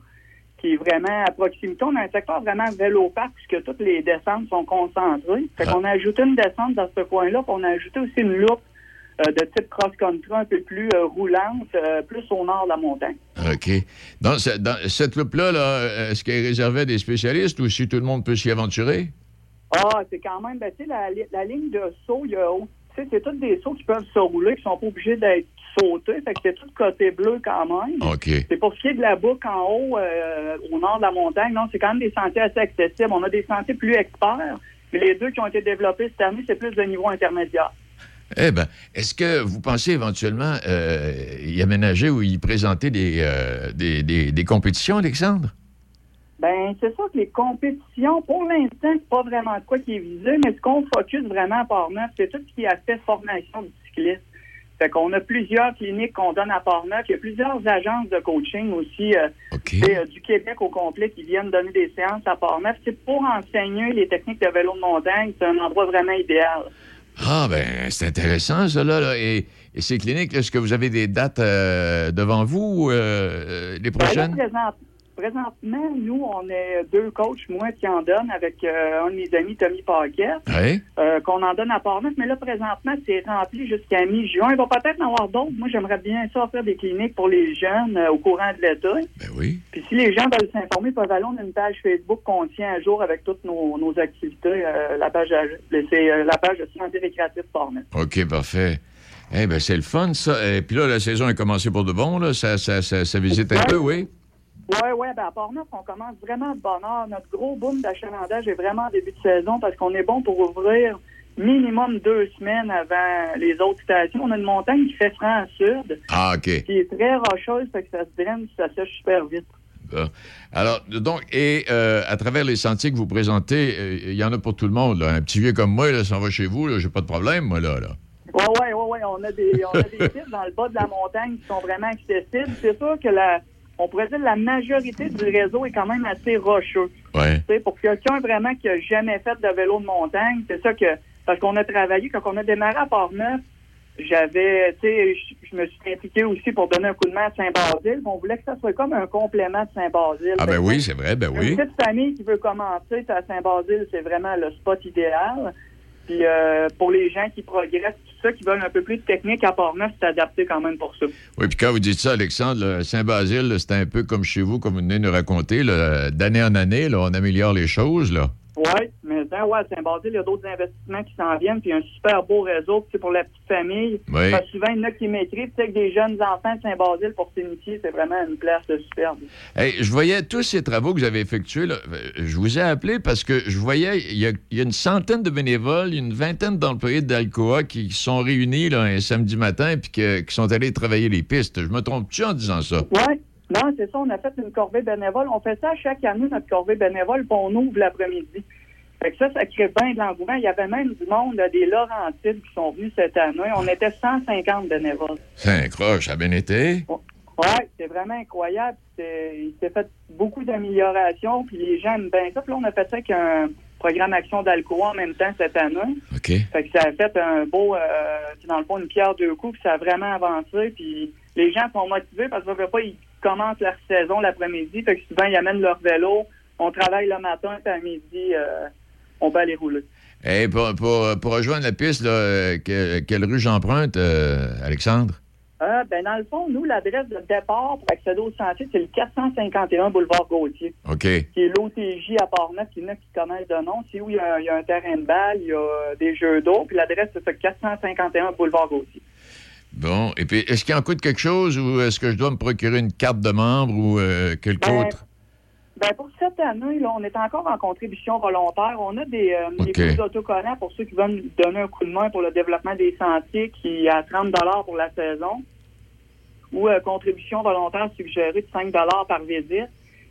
qui est vraiment à proximité. On a un secteur vraiment vélo-parc puisque toutes les descentes sont concentrées. Fait qu'on a ajouté une descente dans ce coin-là, puis on a ajouté aussi une loupe euh, de type cross-country un peu plus euh, roulante, euh, plus au nord de la montagne. OK. Dans, ce- dans cette loupe-là, là, est-ce qu'elle est réservée à des spécialistes ou si tout le monde peut s'y aventurer? Ah, c'est quand même, ben, tu sais, la, la ligne de saut, il y a, tu sais, c'est tous des sauts qui peuvent se rouler, qui sont pas obligés d'être sautés, fait que c'est tout côté bleu quand même. OK. C'est pour ce qui est de la boucle en haut, euh, au nord de la montagne, non, c'est quand même des sentiers assez accessibles. On a des sentiers plus experts, mais les deux qui ont été développés cette année, c'est plus de niveau intermédiaire. Eh bien, est-ce que vous pensez éventuellement euh, y aménager ou y présenter des, euh, des, des- des compétitions, Alexandre? Ben, c'est sûr que les compétitions, pour l'instant, c'est pas vraiment de quoi qui est visé, mais ce qu'on focus vraiment à Port-Neuf, c'est tout ce qui est aspect formation du cycliste. Fait qu'on a plusieurs cliniques qu'on donne à Port-Neuf. Il y a plusieurs agences de coaching aussi euh, euh, du Québec au complet qui viennent donner des séances à Port-Neuf. C'est pour enseigner les techniques de vélo de montagne. C'est un endroit vraiment idéal. Ah, ben, c'est intéressant, ça, là. Et, et ces cliniques, est-ce que vous avez des dates euh, devant vous, les Ben là, prochaines? présent- présentement, nous, on est deux coachs, moi qui en donne avec euh, un de mes amis, Tommy Paquet. Oui. euh, qu'on en donne à Port-Neuf, mais là, présentement, c'est rempli jusqu'à mi-juin. Il va peut-être en avoir d'autres. Moi, j'aimerais bien ça offrir des cliniques pour les jeunes euh, au courant de l'été. Ben oui. Puis si les gens veulent s'informer, ils peuvent aller, on a une page Facebook qu'on tient à jour avec toutes nos, nos activités. la page c'est la page de santé récréative Port-Neuf. OK, parfait. Eh bien, c'est le fun, ça. Et puis là, la saison est commencée pour de bon, là. Ça, ça, ça, ça visite un peu, oui. Oui, oui, ben à Port-Neuf, on commence vraiment de bonne heure. Notre gros boom d'achalandage est vraiment en début de saison parce qu'on est bon pour ouvrir minimum deux semaines avant les autres stations. On a une montagne qui fait franc sud. Ah, OK. qui est très rocheuse, fait que ça se draine, ça sèche super vite. Bon. Alors, donc, et euh, à travers les sentiers que vous présentez, euh, il y en a pour tout le monde. Là. Un petit vieux comme moi, là, s'en va chez vous, là, j'ai pas de problème, moi, là. là. Ouais, ouais, ouais, ouais, on a des, on a des sites dans le bas de la montagne qui sont vraiment accessibles. C'est sûr que la, on pourrait dire que la majorité du réseau est quand même assez rocheux. Ouais. Pour quelqu'un vraiment qui a jamais fait de vélo de montagne, c'est ça que, parce qu'on a travaillé, quand on a démarré à Port-Neuf, j'avais, tu sais, je, me suis impliqué aussi pour donner un coup de main à Saint-Basile. On voulait que ça soit comme un complément de Saint-Basile. Ah, ben oui, c'est vrai, ben oui. Une petite famille qui veut commencer à Saint-Basile, c'est vraiment le spot idéal. Puis euh, pour les gens qui progressent, tout ça, qui veulent un peu plus de technique à Port-Neuf, c'est adapté quand même pour ça. Oui, puis quand vous dites ça, Alexandre, Saint-Basile, c'est un peu comme chez vous, comme vous venez de nous raconter. D'année en année, là, on améliore les choses, là. Oui, mais ouais, Saint-Basile, il y a d'autres investissements qui s'en viennent, puis un super beau réseau, c'est pour la petite famille. Oui. Parce souvent, il y en a qui sais, que des jeunes enfants de Saint-Basile pour s'initier, c'est vraiment une place de superbe. Hey, je voyais tous ces travaux que vous avez effectués. là. Euh, Je vous ai appelé parce que je voyais, il y, a, il y a une centaine de bénévoles, une vingtaine d'employés d'Alcoa qui sont réunis là, un samedi matin puis que- qui sont allés travailler les pistes. Je me trompe-tu en disant ça? Oui. Non, c'est ça, on a fait une corvée bénévole. On fait ça chaque année, notre corvée bénévole, puis on ouvre l'après-midi. Fait que ça, ça crée bien de l'engouement. Il y avait même du monde, là, des Laurentides qui sont venus cette année. On était 150 bénévoles. C'est un croche, ça a bien été. Oui, c'est vraiment incroyable. Il s'est fait beaucoup d'améliorations, puis les gens aiment bien ça. Puis là, on a fait ça avec un programme Action d'Alcoa en même temps cette année. OK. Fait que ça a fait un beau, euh, dans le fond, une pierre deux coups, puis ça a vraiment avancé. Puis les gens sont motivés parce que pas, ils commencent leur saison l'après-midi. Fait que souvent, ils amènent leur vélo. On travaille le matin, puis à midi, euh, on peut aller rouler. Et pour, pour, pour rejoindre la piste, là, euh, que- quelle rue j'emprunte, euh, Alexandre? Euh, ben, dans le fond, nous, l'adresse de départ pour accéder au sentier, c'est le 451 boulevard Gauthier, OK. qui est l'OTJ à Port-Neuf, qui a qui connaissent de nom. C'est où il y, a, il y a un terrain de balle, il y a des jeux d'eau, puis l'adresse, c'est le 451 boulevard Gauthier. Bon. Et puis, est-ce qu'il en coûte quelque chose ou est-ce que je dois me procurer une carte de membre ou euh, quelque Ben, autre? Ben pour cette année, là, on est encore en contribution volontaire. On a des, euh, OK. des petits autocollants pour ceux qui veulent donner un coup de main pour le développement des sentiers qui est à 30 pour la saison. Ou euh, contribution volontaire suggérée de 5 par visite.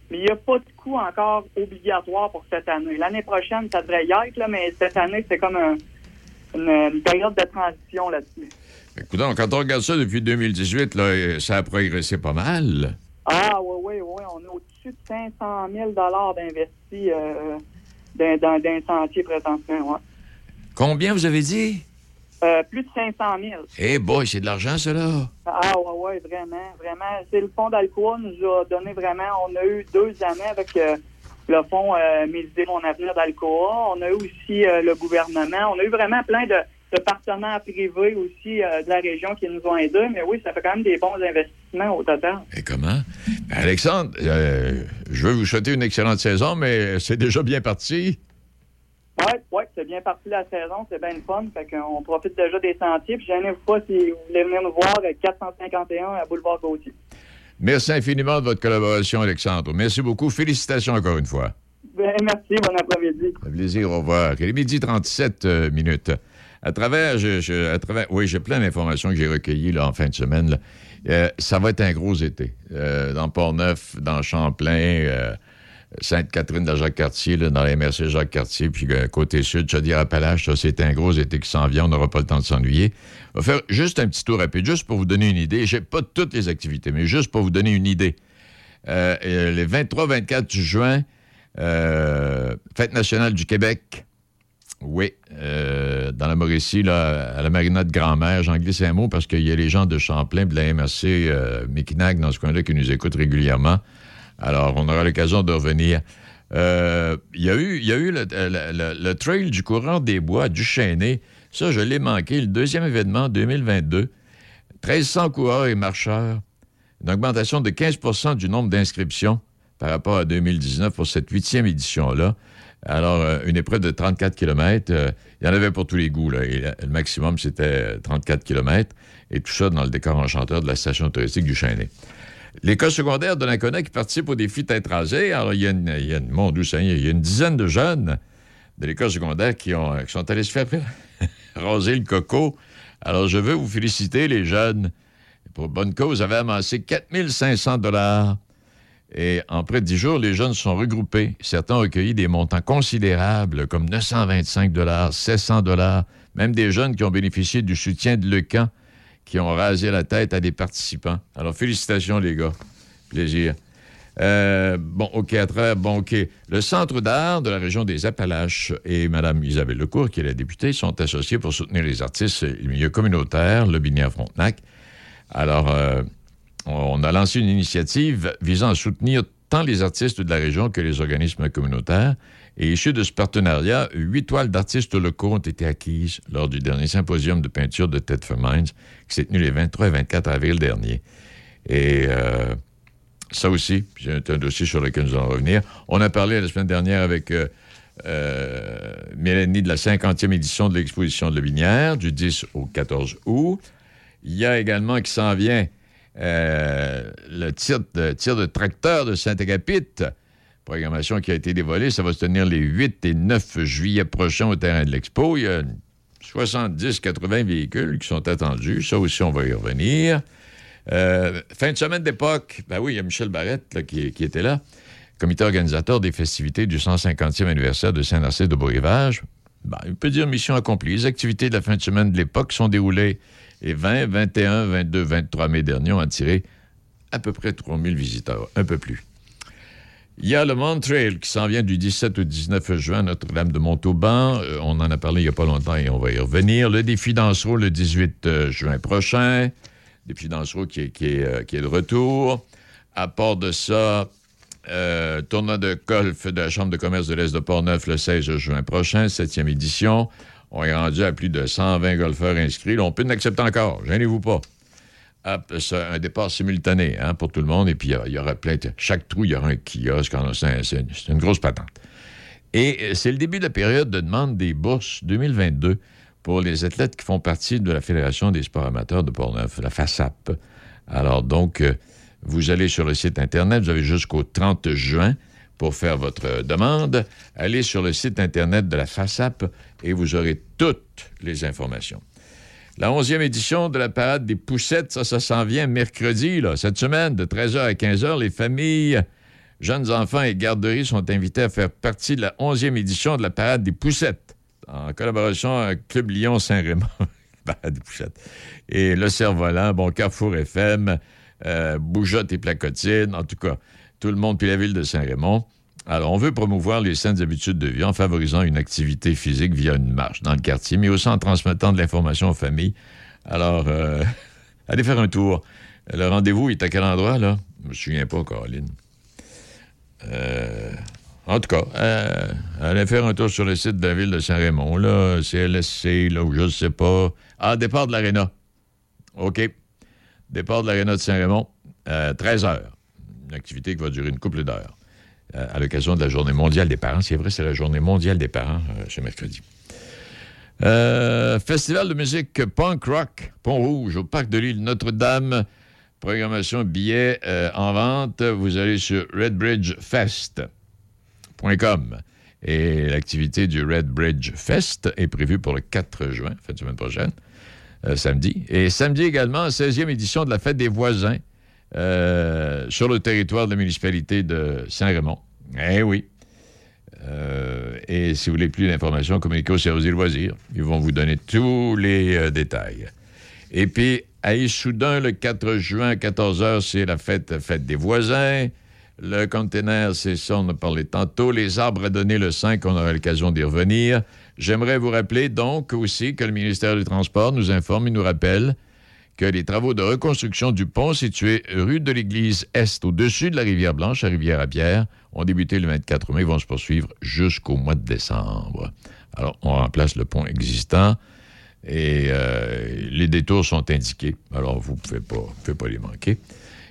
Mais il n'y a pas de coût encore obligatoire pour cette année. L'année prochaine, ça devrait y être, là, mais cette année, c'est comme un- une, une période de transition là-dessus. Écoute, donc, quand on regarde ça depuis 2018, là, euh, ça a progressé pas mal. Ah oui, oui, oui. On est au-dessus de 500 000 d'investis euh, dans, dans, sentier présentement. Ouais. Combien vous avez dit? Euh, plus de 500 000. Eh boy, c'est de l'argent, cela. Ah ouais, ouais, vraiment, vraiment. C'est le fonds d'Alcoa nous a donné vraiment. On a eu deux années avec euh, le fonds euh, Mes idées, mon avenir d'Alcoa. On a eu aussi le gouvernement. On a eu vraiment plein de, de partenaires privés aussi euh, de la région qui nous ont aidés. Mais oui, ça fait quand même des bons investissements au total. Et comment? Ben, Alexandre, euh, je veux vous souhaiter une excellente saison, mais c'est déjà bien parti. Oui, ouais, c'est bien parti la saison, c'est bien le fun. Fait qu'on profite déjà des sentiers. Puis gênez-vous pas si vous voulez venir nous voir à 451 à Boulevard Gauthier. Merci infiniment de votre collaboration, Alexandre. Merci beaucoup. Félicitations encore une fois. Ben, merci, bon après-midi. Un plaisir, au revoir. Il est midi 37 euh, minutes. À travers, je, oui, j'ai plein d'informations que j'ai recueillies là, en fin de semaine. Euh, ça va être un gros été. Euh, dans Port-Neuf, dans Champlain, euh, Sainte-Catherine de Jacques-Cartier, dans la MRC Jacques-Cartier, puis côté sud, Chaudière-Appalaches, ça, c'est un gros été qui s'en vient. On n'aura pas le temps de s'ennuyer. On va faire juste un petit tour rapide, juste pour vous donner une idée. J'ai pas toutes les activités, mais juste pour vous donner une idée. Les 23-24 juin, Fête nationale du Québec. Oui, euh, dans la Mauricie, là, à la marina de Grand-Mère, j'en glisse un mot parce qu'il y a les gens de Champlain, de la MRC, euh, dans ce coin-là, qui nous écoutent régulièrement. Alors, on aura l'occasion de revenir. Euh, Il y a eu, le trail du courant des bois du Chêné. Ça, je l'ai manqué. Le deuxième événement 2022. 1300 coureurs et marcheurs. Une augmentation de 15% du nombre d'inscriptions par rapport à 2019 pour cette huitième édition-là. Alors, euh, une épreuve de 34 km, il y en avait pour tous les goûts. Là, euh, le maximum, c'était 34 km. Et tout ça dans le décor enchanteur de la station touristique du Chêné. L'école secondaire de l'Inconnais qui participe au défi tête rasée. Alors, il y a une, il y a il y a une dizaine de jeunes de l'école secondaire qui, ont, qui sont allés se faire raser le coco. Alors, je veux vous féliciter, les jeunes. Pour bonne cause, vous avez amassé 4500 dollars. Et en près de 10 jours, les jeunes sont regroupés. Certains ont recueilli des montants considérables, comme 925 dollars, 700 dollars. Même des jeunes qui ont bénéficié du soutien de Lecan, qui ont rasé la tête à des participants. Alors, félicitations, les gars. Plaisir. Euh, bon, OK, à travers, bon, OK. Le Centre d'art de la région des Appalaches et Mme Isabelle Lecourt, qui est la députée, sont associés pour soutenir les artistes et le milieu communautaire, le Binière Frontenac. Alors, euh, on a lancé une initiative visant à soutenir tant les artistes de la région que les organismes communautaires. Et issu de ce partenariat, huit toiles d'artistes locaux ont été acquises lors du dernier symposium de peinture de Tedford Mines qui s'est tenu les 23 et 24 avril dernier. Et euh, ça aussi, c'est un dossier sur lequel nous allons revenir. On a parlé la semaine dernière avec euh, euh, Mélanie de la 50e édition de l'exposition de Levinière, du 10 au 14 août. Il y a également qui s'en vient euh, le tir de, de tracteur de Saint-Agapit, programmation qui a été dévoilée. Ça va se tenir les 8 et 9 juillet prochains au terrain de l'Expo. Il y a 70-80 véhicules qui sont attendus. Ça aussi, on va y revenir. Euh, fin de semaine d'époque, ben oui, il y a Michel Barrette qui, était là, comité organisateur des festivités du 150e anniversaire de Saint-Narcisse de Beaurivage. Ben, il peut dire mission accomplie. Les activités de la fin de semaine de l'époque sont déroulées les 20, 21, 22, 23 mai dernier ont attiré à peu près 3000 visiteurs, un peu plus. Il y a le Montreal qui s'en vient du 17 au 19 juin Notre-Dame de Montauban. Euh, on en a parlé il n'y a pas longtemps et on va y revenir. Le défi Dansereau le 18 euh, juin prochain. Défi Dansereau qui est, qui, euh, qui est de retour. À part de ça, tournoi de golf de la Chambre de commerce de l'Est de Portneuf le 16 juin prochain, septième édition. On est rendu à plus de 120 golfeurs inscrits. on peut en accepter encore. Gênez-vous pas un départ simultané hein, pour tout le monde. Et puis, il y, aura plein de... Chaque trou, il y aura un kiosque. C'est une grosse patente. Et euh, c'est le début de la période de demande des bourses 2022 pour les athlètes qui font partie de la Fédération des sports amateurs de Portneuf, la FASAP. Alors, donc, euh, vous allez sur le site Internet, vous avez jusqu'au 30 juin pour faire votre demande. Allez sur le site Internet de la FASAP et vous aurez toutes les informations. La 11e édition de la parade des poussettes, ça, ça s'en vient mercredi, là, cette semaine, de 13h à 15h. Les familles, jeunes enfants et garderies sont invités à faire partie de la 11e édition de la parade des poussettes, en collaboration avec Club Lyon-Saint-Raymond. parade des poussettes. Et Le Cerf-Volant, bon, Carrefour FM, euh, Boujotte et Placotine, en tout cas, tout le monde, puis la ville de Saint-Raymond. Alors, on veut promouvoir les saines habitudes de vie en favorisant une activité physique via une marche dans le quartier, mais aussi en transmettant de l'information aux familles. Alors, euh, allez faire un tour. Le rendez-vous est à quel endroit, là? Je me souviens pas, Caroline. Euh, en tout cas, euh, allez faire un tour sur le site de la ville de Saint-Raymond, là, CLSC, là, où je ne sais pas. Ah, départ de l'aréna. OK. Départ de l'aréna de Saint-Raymond, 13 heures. Une activité qui va durer une couple d'heures. Euh, à l'occasion de la Journée mondiale des parents. C'est vrai, c'est la Journée mondiale des parents euh, ce mercredi. Euh, festival de musique punk rock Pont-Rouge au Parc de l'île Notre-Dame. Programmation billets en vente. Vous allez sur redbridgefest.com. Et l'activité du Red Bridge Fest est prévue pour le 4 juin, fin de semaine prochaine, samedi. Et samedi également, 16e édition de la Fête des voisins euh, sur le territoire de la municipalité de Saint-Raymond. Eh oui. Euh, et si vous voulez plus d'informations, communiquez au service des loisirs. Ils vont vous donner tous les euh, détails. Et puis, à Issoudun, le 4 juin à 14h, c'est la fête, fête des voisins. Le conteneur, c'est ça, on a parlé tantôt. Les arbres à donner le 5, on aura l'occasion d'y revenir. J'aimerais vous rappeler donc aussi que le ministère du Transport nous informe et nous rappelle les travaux de reconstruction du pont situé rue de l'Église Est au-dessus de la rivière Blanche à Rivière-à-Pierre ont débuté le 24 mai et vont se poursuivre jusqu'au mois de décembre. Alors, on remplace le pont existant et euh, les détours sont indiqués. Alors, vous ne pouvez pas, les manquer.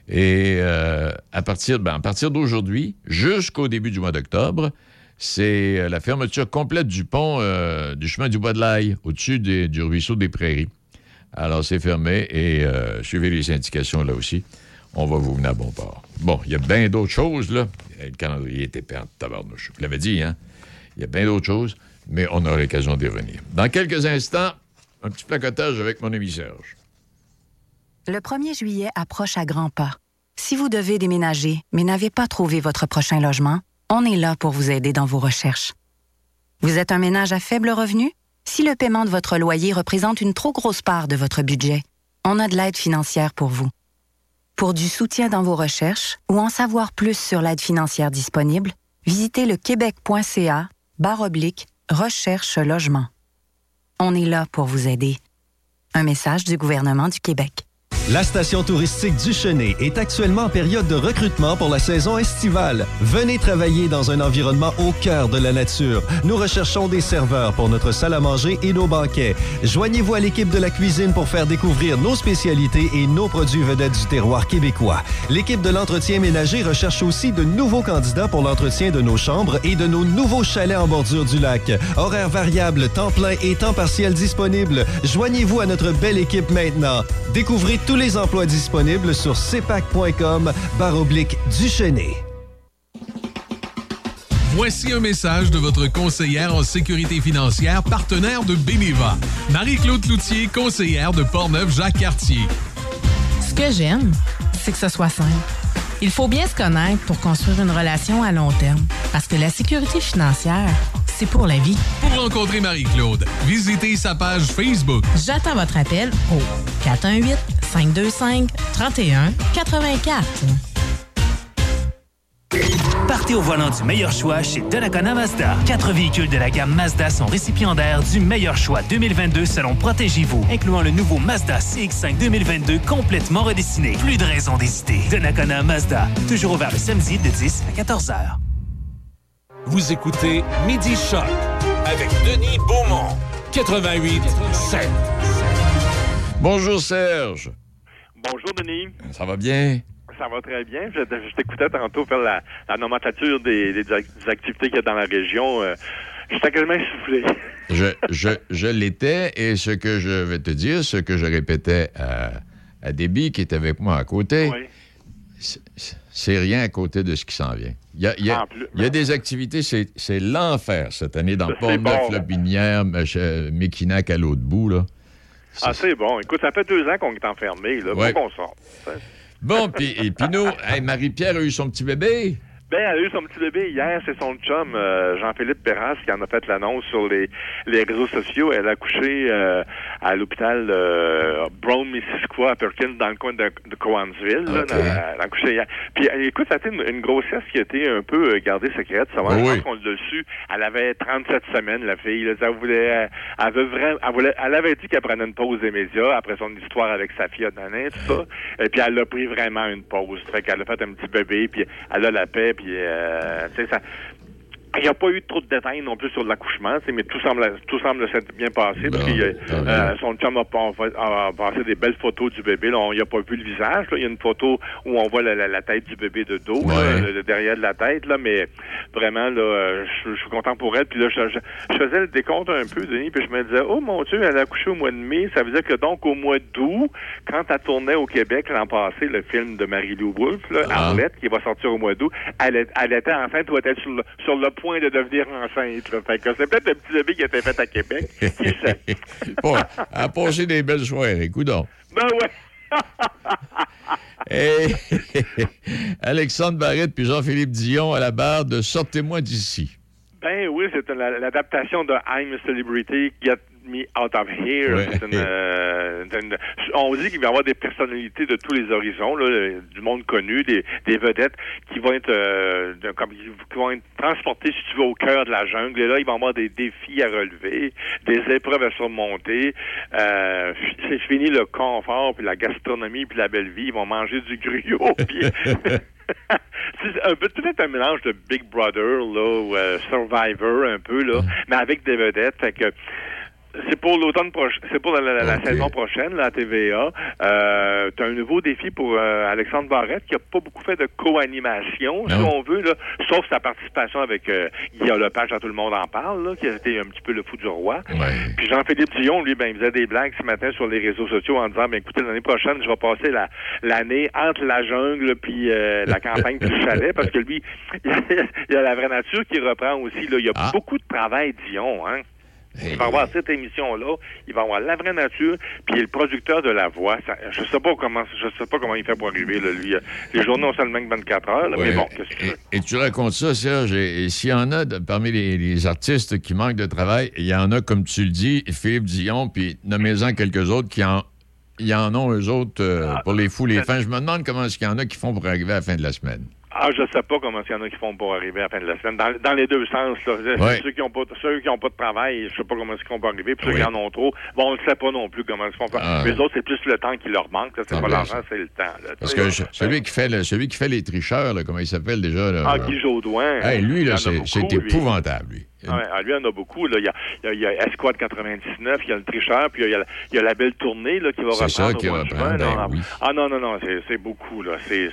Et euh, à partir, ben, d'aujourd'hui jusqu'au début du mois d'octobre, c'est euh, la fermeture complète du pont du chemin du Bois de l'Aille au-dessus du ruisseau des Prairies. Alors, c'est fermé et euh, suivez les indications là aussi. On va vous venir à bon port. Bon, il y a bien d'autres choses, là. Le calendrier était de tabarnouche. Je l'avais dit, hein? Il y a bien d'autres choses, mais on aura l'occasion d'y revenir. Dans quelques instants, un petit placotage avec mon ami Serge. Le 1er juillet approche à grands pas. Si vous devez déménager, mais n'avez pas trouvé votre prochain logement, on est là pour vous aider dans vos recherches. Vous êtes un ménage à faible revenu? Si le paiement de votre loyer représente une trop grosse part de votre budget, on a de l'aide financière pour vous. Pour du soutien dans vos recherches ou en savoir plus sur l'aide financière disponible, visitez le québec.ca barre oblique recherche logement. On est là pour vous aider. Un message du gouvernement du Québec. La station touristique du Chenet est actuellement en période de recrutement pour la saison estivale. Venez travailler dans un environnement au cœur de la nature. Nous recherchons des serveurs pour notre salle à manger et nos banquets. Joignez-vous à l'équipe de la cuisine pour faire découvrir nos spécialités et nos produits vedettes du terroir québécois. L'équipe de l'entretien ménager recherche aussi de nouveaux candidats pour l'entretien de nos chambres et de nos nouveaux chalets en bordure du lac. Horaires variables, temps plein et temps partiel disponibles. Joignez-vous à notre belle équipe maintenant. Découvrez tous les emplois disponibles sur cpac.com baroblique Duchesnay. Voici un message de votre conseillère en sécurité financière, partenaire de Beneva. Marie-Claude Cloutier, conseillère de Portneuf-Jacques-Cartier. que j'aime, c'est que ce soit simple. Il faut bien se connaître pour construire une relation à long terme. Parce que la sécurité financière, c'est pour la vie. Pour rencontrer Marie-Claude, visitez sa page Facebook. J'attends votre appel au 418-525-3184. Partez au volant du meilleur choix chez Donnacona Mazda. Quatre véhicules de la gamme Mazda sont récipiendaires du meilleur choix 2022 selon Protégez-vous, incluant le nouveau Mazda CX-5 2022 complètement redessiné. Plus de raison d'hésiter. Donnacona Mazda. Toujours ouvert le samedi de 10 à 14 heures. Vous écoutez Midi Choc avec Denis Beaumont. 88 7. Bonjour Serge. Bonjour, Denis. Ça va bien? Ça va très bien. Je, je t'écoutais tantôt faire la, la nomenclature des, des, des activités qu'il y a dans la région. Euh, J'étais quasiment essoufflé. Je, je, je l'étais et ce que je vais te dire, ce que je répétais à, à Déby qui est avec moi à côté, c'est- c'est rien à côté de ce qui s'en vient. Il y a, il y a- En plus, il y a des activités, c'est l'enfer cette année dans Pont-Neuf. Lobinière, Mech- Mekinac à l'autre bout. Là. Ah, c'est bon. Écoute, ça fait deux ans qu'on est enfermé. Là. Ouais. Qu'on sorte. Bon, puis nous, hey, Marie-Pierre a eu son petit bébé. Ben, elle a eu son petit bébé hier. C'est son chum, euh, Jean-Philippe Perras, qui en a fait l'annonce sur les, les réseaux sociaux. Elle a accouché euh, à l'hôpital euh, Brown, Missisquoi, à Perkins, dans le coin de, de Cowansville. là. Elle, a accouché hier. Puis, euh, écoute, ça a été une, une grossesse qui a été un peu euh, gardée secrète. Ça va, oui. qu'on l'a su. Elle avait 37 semaines, la fille. là. Elle voulait, euh, elle veut vraiment, elle voulait, elle avait dit qu'elle prenait une pause des médias après son histoire avec sa fille Nanin, tout ça. Et puis elle a pris vraiment une pause. Fait qu'elle a fait un petit bébé, puis elle a la paix, puis euh, sais ça. Il n'y a pas eu trop de détails non plus sur l'accouchement, mais tout semble tout semble s'être bien passé. parce que euh, son chum a, pas- a passé des belles photos du bébé. Là, on n'y a pas vu le visage. là. Il y a une photo où on voit la, la- la tête du bébé de dos, là, le, le derrière de la tête, là, mais vraiment, là, je, je suis content pour elle. Puis là, je, je- faisais le décompte un peu, Denis, puis je me disais, oh mon Dieu, elle a accouché au mois de mai. Ça veut dire que donc au mois d'août, quand elle tournait au Québec l'an passé, le film de Marie-Lou Wolfe, là, Ah. Arlette, qui va sortir au mois d'août, elle, elle était enceinte ou était sur le, sur le point de devenir enceinte. Là. Fait que c'est peut-être un petit bébé qui a été fait à Québec. Qui sait? Bon, passé des belles soirées, coudons. Ben ouais. Et Alexandre Barrette puis Jean-Philippe Dion à la barre de Sortez-moi d'ici. Ben oui, c'est l'adaptation de I'm a Celebrity, Get Me Out of Here. Ouais. Une, euh, une- on dit qu'il va y avoir des personnalités de tous les horizons, là, euh, du monde connu, des, des vedettes qui vont être euh, de- comme qui vont être transportées, si tu veux, au cœur de la jungle. Et là, il va y avoir des défis à relever, des épreuves à surmonter. Euh, c'est fini le confort, puis la gastronomie, puis la belle vie. Ils vont manger du gruau, puis c'est un peu peut-être un mélange de Big Brother là ou euh, Survivor un peu là, mais avec des vedettes. Fait que c'est pour l'automne prochain, c'est pour la, la- la saison prochaine, la TVA. Euh, t'as un nouveau défi pour euh, Alexandre Barrette qui a pas beaucoup fait de co-animation, si Non. on veut, là, sauf sa participation avec euh, Guillaume Lepage, à tout le monde en parle, là, qui a été un petit peu le fou du roi. Ouais. Puis Jean-Philippe Dion, lui, ben, il faisait des blagues ce matin sur les réseaux sociaux en disant, ben, écoutez, l'année prochaine, je vais passer la- l'année entre la jungle puis euh, la campagne puis le chalet, parce que lui, il y, a, il y a la vraie nature qui reprend aussi. Là. Il y a Ah. beaucoup de travail, Dion, hein. Il va avoir cette émission-là, il va avoir la vraie nature, puis il est le producteur de la voix. Ça- je sais pas comment, je sais pas comment il fait pour arriver, là, lui. Les journaux ont seulement que 24 heures, là, mais bon, qu'est-ce que et, et tu racontes ça, Serge, et, et s'il y en a de- parmi les, les artistes qui manquent de travail, il y en a, comme tu le dis, Philippe Dion, puis nommez-en quelques autres qui en, y en ont, eux autres, euh, Ah, pour les fous, les fins. Je me demande comment est-ce qu'il y en a qui font pour arriver à la fin de la semaine. Ah, je sais pas comment il y en a qui font pour arriver à la fin de la semaine. Dans, dans les deux sens, là. Ouais. Ceux qui ont pas, ceux qui ont pas de travail, je sais pas comment ils font pour arriver. Puis ceux qui en ont trop, bon, on ne sait pas non plus comment ils font. pour- Ah. Mais les autres, c'est plus le temps qui leur manque. C'est Ah, pas bien l'argent, c'est le temps. Là, Parce que je- celui qui fait le- celui qui fait les tricheurs, là, comment il s'appelle déjà? Là, Ah. Guy Jodoin. Hey, lui, là, c'est épouvantable, lui. Ah ouais, ah, lui, il y en a beaucoup. Là. Il, y a, il, y a, Esquad 99, il y a le tricheur, puis il y a, la- il y a la belle tournée là, qui va C'est ça reprendre qui au mois de reprend, juin, ben oui. Ah non, non, non, c'est beaucoup. là. C'est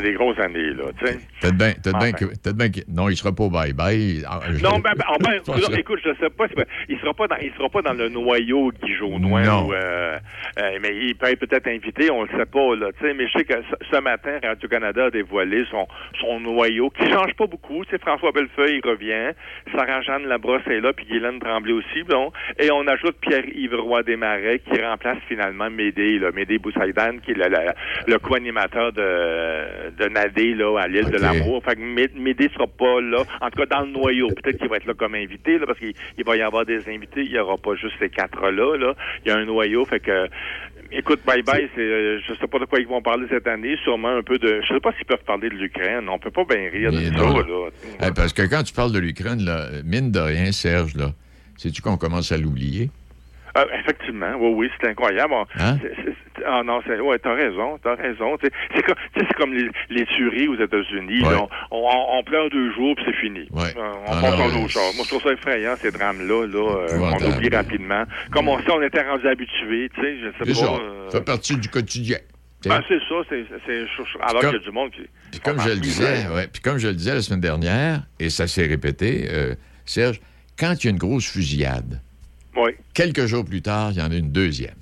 des, grosses années. Là. Peut-être bien peut que. peut-être bien que- non, il sera pas au bye-bye. Ah, je- Non, ben, ben, ah, ben, écoute, je sais pas, il sera pas dans, il sera pas dans le noyau Guy ou, euh, euh, mais il peut être peut-être invité, on le sait pas, là, mais je sais que ce, matin, Radio-Canada a dévoilé son, son noyau, qui change pas beaucoup, François Bellefeuille, il revient, Sarah-Jeanne Labrosse est là, puis Guylaine Tremblay aussi. Bon. Et on ajoute Pierre-Yves Roy Desmarais qui remplace finalement Médé, là, Médé Boussaïdan, qui est le, le, le co-animateur de, de Nadé là, à l'île de l'Amour. Fait que Mé- Médé sera pas là. En tout cas, dans le noyau. Peut-être qu'il va être là comme invité, là, parce qu'il il va y avoir des invités. Il y aura pas juste ces quatre-là. Là. Il y a un noyau. Fait que Écoute, bye bye, c'est, euh, je sais pas de quoi ils vont parler cette année, sûrement un peu de, je sais pas s'ils peuvent parler de l'Ukraine, on peut pas bien rire de ça, là. Parce que quand tu parles de l'Ukraine, là, mine de rien, Serge, là, sais-tu qu'on commence à l'oublier? Ah, effectivement, oui, oui, c'est incroyable. Hein? ah non, c'est, ouais, t'as raison, t'as raison. C'est comme, c'est comme les, les tueries aux États-Unis. Ouais. On, on, on pleure deux jours puis c'est fini. Ouais. Euh, On Ah, passe non, à mais autre chose. Moi, je trouve ça effrayant, ces drames-là. Là, euh, on oublie rapidement. Comme on sait, on était rendu habitués, tu sais, je sais pas. ça. euh, Ça fait partie du quotidien. Ben, c'est ça, c'est, alors qu'il y a du monde qui... Puis comme je le disais, ouais, puis comme je le disais la semaine dernière, et ça s'est répété, Serge, quand il y a une grosse fusillade, Oui, quelques jours plus tard, il y en a une deuxième.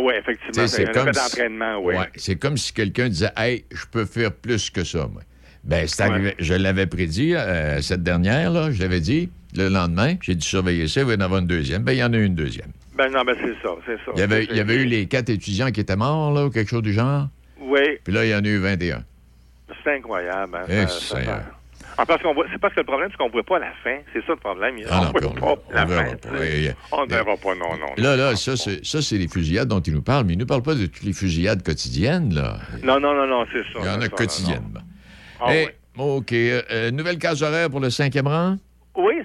oui, effectivement. C'est comme si- d'entraînement, oui. Ouais, c'est comme si quelqu'un disait Hey, je peux faire plus que ça, moi. Ben, c'est arrivé. Je l'avais prédit, euh, cette dernière, là, je l'avais dit. Le lendemain, j'ai dû surveiller ça, il va y en avoir une deuxième. Ben, il y en a eu une deuxième. Ben non, ben c'est ça, c'est ça. Il y avait, C'est- il y avait eu les quatre étudiants qui étaient morts, là, ou quelque chose du genre. Oui, Puis là, il y en a eu 21. c'est incroyable. hein, Eh, ça-. Ah, parce qu'on voit, c'est parce que le problème, c'est qu'on ne voit pas la fin. C'est ça le problème. Ah on puis voit pas la fin. Oui, On ne verra pas, non, non. Là, là, ça, c'est, ça, c'est les fusillades dont il nous parle, mais il ne nous parle pas de toutes les fusillades quotidiennes, là. Non, non, non, non, c'est ça. Il y en a quotidiennement. Ah, Eh, oui. OK. euh, nouvelle case horaire pour le cinquième rang?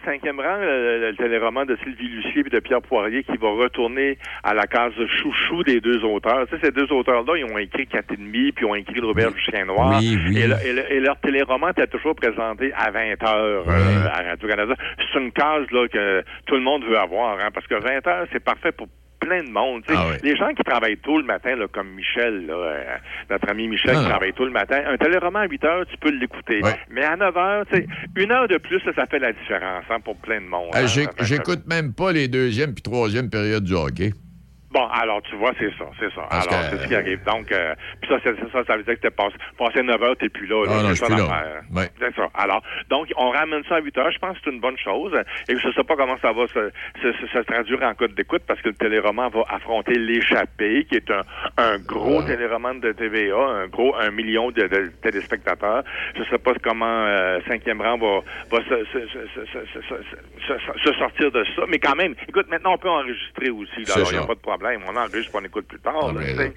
Cinquième rang, le, le téléroman de Sylvie Lucier et de Pierre Poirier qui va retourner à la case chouchou des deux auteurs. Tu sais, ces deux auteurs-là, ils ont écrit Quatre et demi, puis ils ont écrit L'Auberge du Chien Noir. Oui, oui. Et, le- et le- et leur téléroman était toujours présenté à 20 heures euh, à Radio-Canada. C'est une case là, que tout le monde veut avoir, hein, parce que 20 heures, c'est parfait pour plein de monde. Ah oui. Les gens qui travaillent tôt le matin, là, comme Michel, là, euh, notre ami Michel Ah qui travaille tôt le matin, un téléroman à 8 heures, tu peux l'écouter. Ouais. Mais à 9 heures, une heure de plus, ça, ça fait la différence hein, pour plein de monde. Hein. J'écoute même pas les deuxième puis troisième périodes du hockey. Bon, alors, tu vois, c'est ça, c'est ça. Parce alors, c'est ce qui arrive. Donc, euh, puis ça, c'est ça, ça veut dire que t'es passé, passé 9 heures, t'es plus là. là. Ah non, c'est ça suis plus là. l'affaire. Ouais. C'est ça. Alors, donc, on ramène ça à 8 heures. Je pense que c'est une bonne chose. Et je sais pas comment ça va se, se, se- se traduire en code d'écoute parce que le téléroman va affronter L'échappée, qui est un, un gros Ouais. téléroman de TVA, un gros un million de, de téléspectateurs. Je sais pas comment euh, cinquième rang va, va se, se, se, se, se, se- se- se sortir de ça. Mais quand même, écoute, maintenant, on peut enregistrer aussi. là. Alors, il n'y a pas de problème. On enregistre, on écoute plus tard. Ah, là,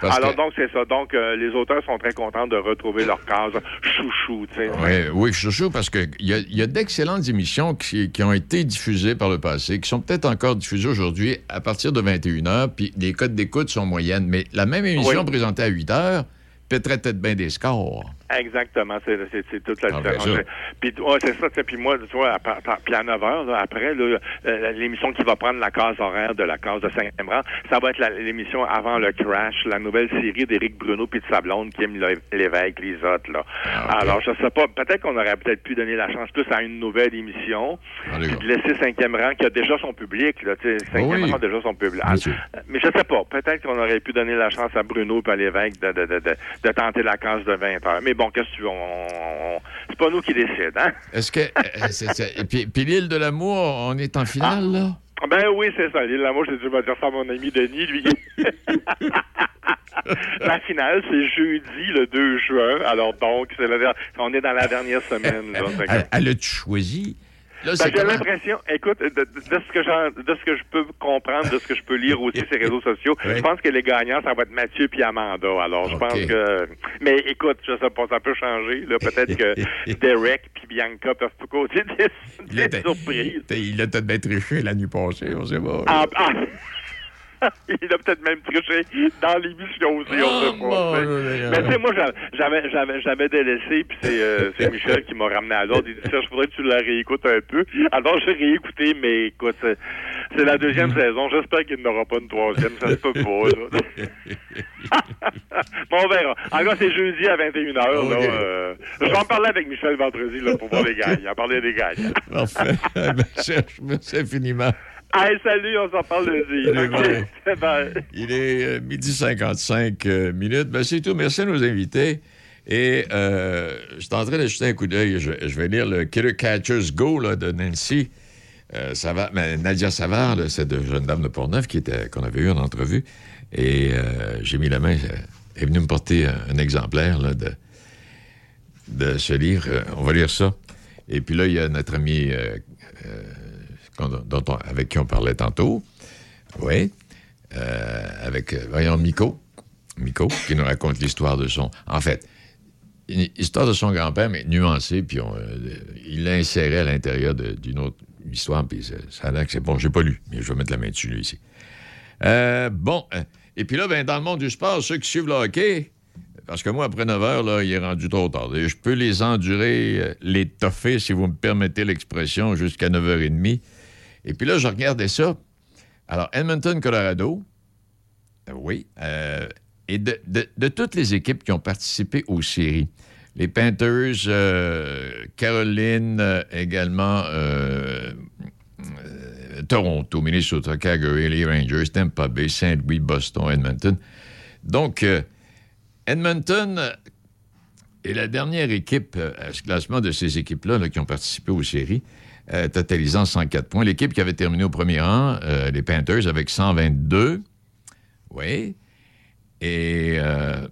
parce Alors, que- donc, c'est ça. Donc, euh, les auteurs sont très contents de retrouver leur case chouchou. Oui, oui, chouchou, parce qu'il y a, il y a d'excellentes émissions qui, qui ont été diffusées par le passé, qui sont peut-être encore diffusées aujourd'hui à partir de 21h, puis les codes d'écoute sont moyennes. Mais la même émission Oui. présentée à 8h pèterait peut-être bien des scores. Exactement, c'est, c'est, c'est toute la Ah, différence. Puis, ouais, c'est ça, puis moi, tu vois, puis à 9 heures, là, après, là, euh, l'émission qui va prendre la case horaire de la case de 5 rang, ça va être la- l'émission avant le crash, la nouvelle série d'Éric Bruno puis de sa blonde, Kim Le- Lévesque, Lisotte, là. Ah. Alors, je sais pas, peut-être qu'on aurait peut-être pu donner la chance plus à une nouvelle émission, puis de laisser cinquième rang qui a déjà son public, là, tu sais, cinquième Oui. rang a déjà son public. Euh, Mais je sais pas, peut-être qu'on aurait pu donner la chance à Bruno et à l'évêque de, de, de, de, de tenter la case de 20 heures. Bon, qu'est-ce que tu veux, on, c'est pas nous qui décident, hein? Est-ce que. euh, et puis, puis l'île de l'amour, on est en finale, là? Ben oui, c'est ça. L'île L'amour, j'ai dû me dire ça à mon ami Denis, lui. la finale, c'est jeudi, le 2 juin. Alors donc, c'est la on est dans la dernière semaine. Là, Elle, elle a-tu choisi? J'ai comment- l'impression, écoute, de, de- de ce que j'en- de ce que je peux comprendre, de ce que je peux lire aussi sur les réseaux sociaux, Oui. je pense que les gagnants, ça va être Mathieu puis Amanda. Alors, je pense que. Mais écoute, je sais pas, ça peut changer. Là, peut-être que Derek puis Bianca peuvent pas causer des, Il des surprises. Il a peut-être bien triché la nuit passée, on sait pas. Ah, ah. Il a peut-être même triché dans l'émission aussi, on Oh. Dieu. Mais tu sais, moi, j'a- j'avais, j'avais, j'avais délaissé, puis c'est, euh, c'est Michel qui m'a ramené à l'ordre. Il dit, je voudrais que tu la réécoutes un peu. Alors, j'ai réécouté, mais écoute, c'est, c'est la deuxième saison. J'espère qu'il n'aura pas une troisième. Ça se peut pas, là. bon, on verra. En gros, c'est jeudi à 21h. Là, Ok. euh, je vais en parler avec Michel vendredi là, pour voir les gagnants. Parler des gagnants. Parfait. Ben, infiniment. Hey, salut, on s'en parle lundi. Salut, Ok, bye. Il est euh, midi 55 euh, minutes. Ben, c'est tout. Merci à nos invités. Et euh, je suis en train de jeter un coup d'œil. Je, je vais lire le Killer Catcher's Go là, de Nancy. Euh, Savard- mais Nadia Savard, là, cette jeune dame de Portneuf qui était- qu'on avait eu en entrevue. Et euh, j'ai mis la main. Elle est venue me porter un, un exemplaire là, de, de ce livre. On va lire ça. Et puis là, il y a notre ami euh, euh, avec qui on parlait tantôt. Oui. Euh, avec, euh, voyons, Miko. Miko, qui nous raconte l'histoire de son. En fait, une histoire de son grand-père, mais nuancée, puis on, euh, il l'a inséré à l'intérieur d'une autre histoire, puis ça, a l'air que c'est bon. J'ai pas lu, mais je vais mettre la main dessus, lui, ici. Bon, et puis là, ben, dans le monde du sport, ceux qui suivent le hockey, parce que moi, après 9 heures, là, il est rendu trop tard. Je peux les endurer, les toffer, si vous me permettez l'expression, jusqu'à 9h30. Et puis là, je regardais ça. Alors, Edmonton, Colorado, euh, oui, euh, et de, toutes les équipes qui ont participé aux séries, les Panthers, euh, Caroline, également Toronto, Minnesota, Calgary, les Rangers, Tampa Bay, Saint-Louis, Boston, Edmonton. Donc, Edmonton est la dernière équipe à ce classement de ces équipes-là là, qui ont participé aux séries, euh, totalisant 104 points. L'équipe qui avait terminé au premier rang, euh, les Panthers, avec 122. Oui. Et euh,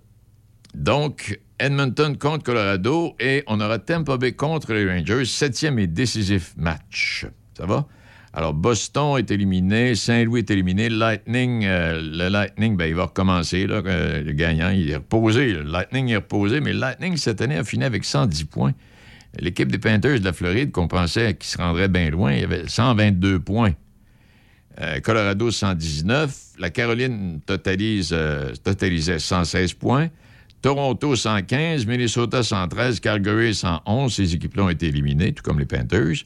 donc, Edmonton contre Colorado et on aura Tampa Bay contre les Rangers, septième et décisif match. Ça va? Alors, Boston est éliminé, Saint-Louis est éliminé, Lightning, le Lightning, ben, il va recommencer, là, le gagnant, il est reposé. Le Lightning est reposé, mais Lightning, cette année, a fini avec 110 points. L'équipe des Panthers de la Floride, qu'on pensait qu'ils se rendraient bien loin, il y avait 122 points. Euh, Colorado, 119. La Caroline euh, totalisait 116 points. Toronto, 115. Minnesota, 113. Calgary, 111. Ces équipes-là ont été éliminées, tout comme les Panthers.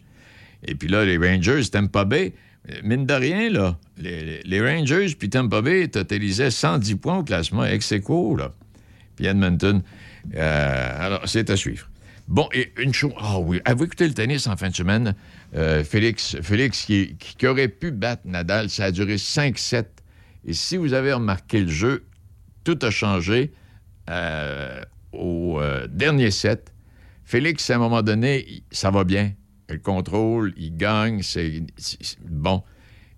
Et puis là, les Rangers, Tampa Bay, mine de rien, là, les, les Rangers puis Tampa Bay totalisaient 110 points au classement ex aequo, là. Puis Edmonton. euh, alors, c'est à suivre. Bon, et une chose. Ah oui, avez-vous écouté le tennis en fin de semaine? Euh, Félix, Félix qui, aurait pu battre Nadal, ça a duré 5-7. Et si vous avez remarqué le jeu, tout a changé euh, au euh, dernier set. Félix, à un moment donné, ça va bien. Il contrôle, il gagne, c'est bon.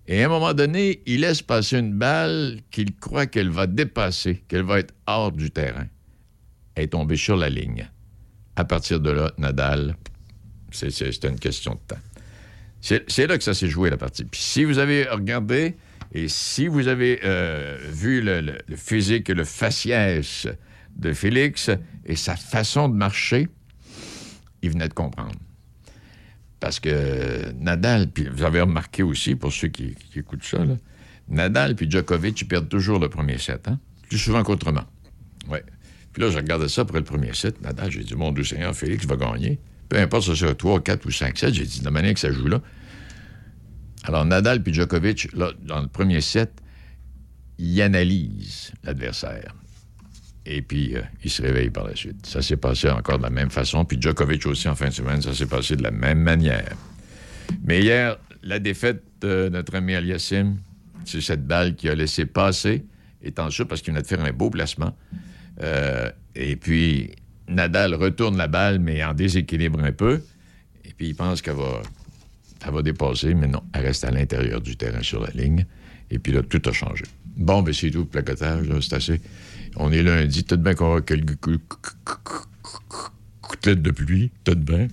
Et à un moment donné, il laisse passer une balle qu'il croit qu'elle va dépasser, qu'elle va être hors du terrain. Elle est tombée sur la ligne. À partir de là, Nadal, c'est une question de temps. C'est là que ça s'est joué, la partie. Puis si vous avez regardé et si vous avez euh, vu le, physique et le faciès de Félix et sa façon de marcher, il venait de comprendre. Parce que Nadal, puis vous avez remarqué aussi, pour ceux qui, qui écoutent ça, là, Nadal puis Djokovic, ils perdent toujours le premier set, hein? plus souvent qu'autrement. Ouais. Puis là, je regardais ça après le premier set. Nadal, j'ai dit, mon Dieu Seigneur, Félix va gagner. Peu importe si c'est 3, 4 ou 5 sets, j'ai dit, de la manière que ça joue là. Alors, Nadal puis Djokovic, là, dans le premier set, ils analysent l'adversaire. Et puis, euh, il se réveille par la suite. Ça s'est passé encore de la même façon. Puis Djokovic aussi, en fin de semaine, ça s'est passé de la même manière. Mais hier, la défaite de notre ami Aliassim, c'est cette balle qui a laissé passer, étant sûr parce qu'il venait de faire un beau placement. Euh, et puis, Nadal retourne la balle, mais en déséquilibre un peu. Et puis, il pense qu'elle va, va dépasser, mais non, elle reste à l'intérieur du terrain sur la ligne. Et puis là, tout a changé. Bon, ben c'est tout, le placotage, c'est assez. On est lundi, peut-être bien qu'on aura quelques cou- cou- cou- cou- gouttelettes de pluie, peut-être bien.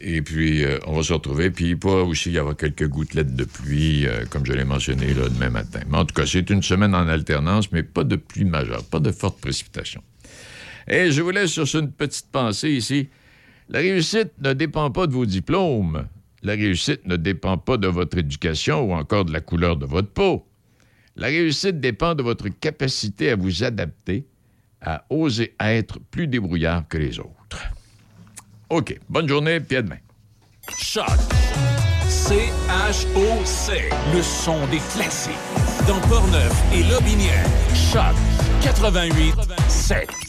Et puis, euh, on va se retrouver. Puis, pas aussi y avoir quelques gouttelettes de pluie, euh, comme je l'ai mentionné là, demain matin. Mais en tout cas, c'est une semaine en alternance, mais pas de pluie majeure, pas de fortes précipitations. Et je vous laisse sur une petite pensée ici. La réussite ne dépend pas de vos diplômes. La réussite ne dépend pas de votre éducation ou encore de la couleur de votre peau. La réussite dépend de votre capacité à vous adapter, à oser être plus débrouillard que les autres. OK. Bonne journée, puis à demain. Choc. C-H-O-C. Le son des classiques. Dans Portneuf et Lobinière. Choc 88 7.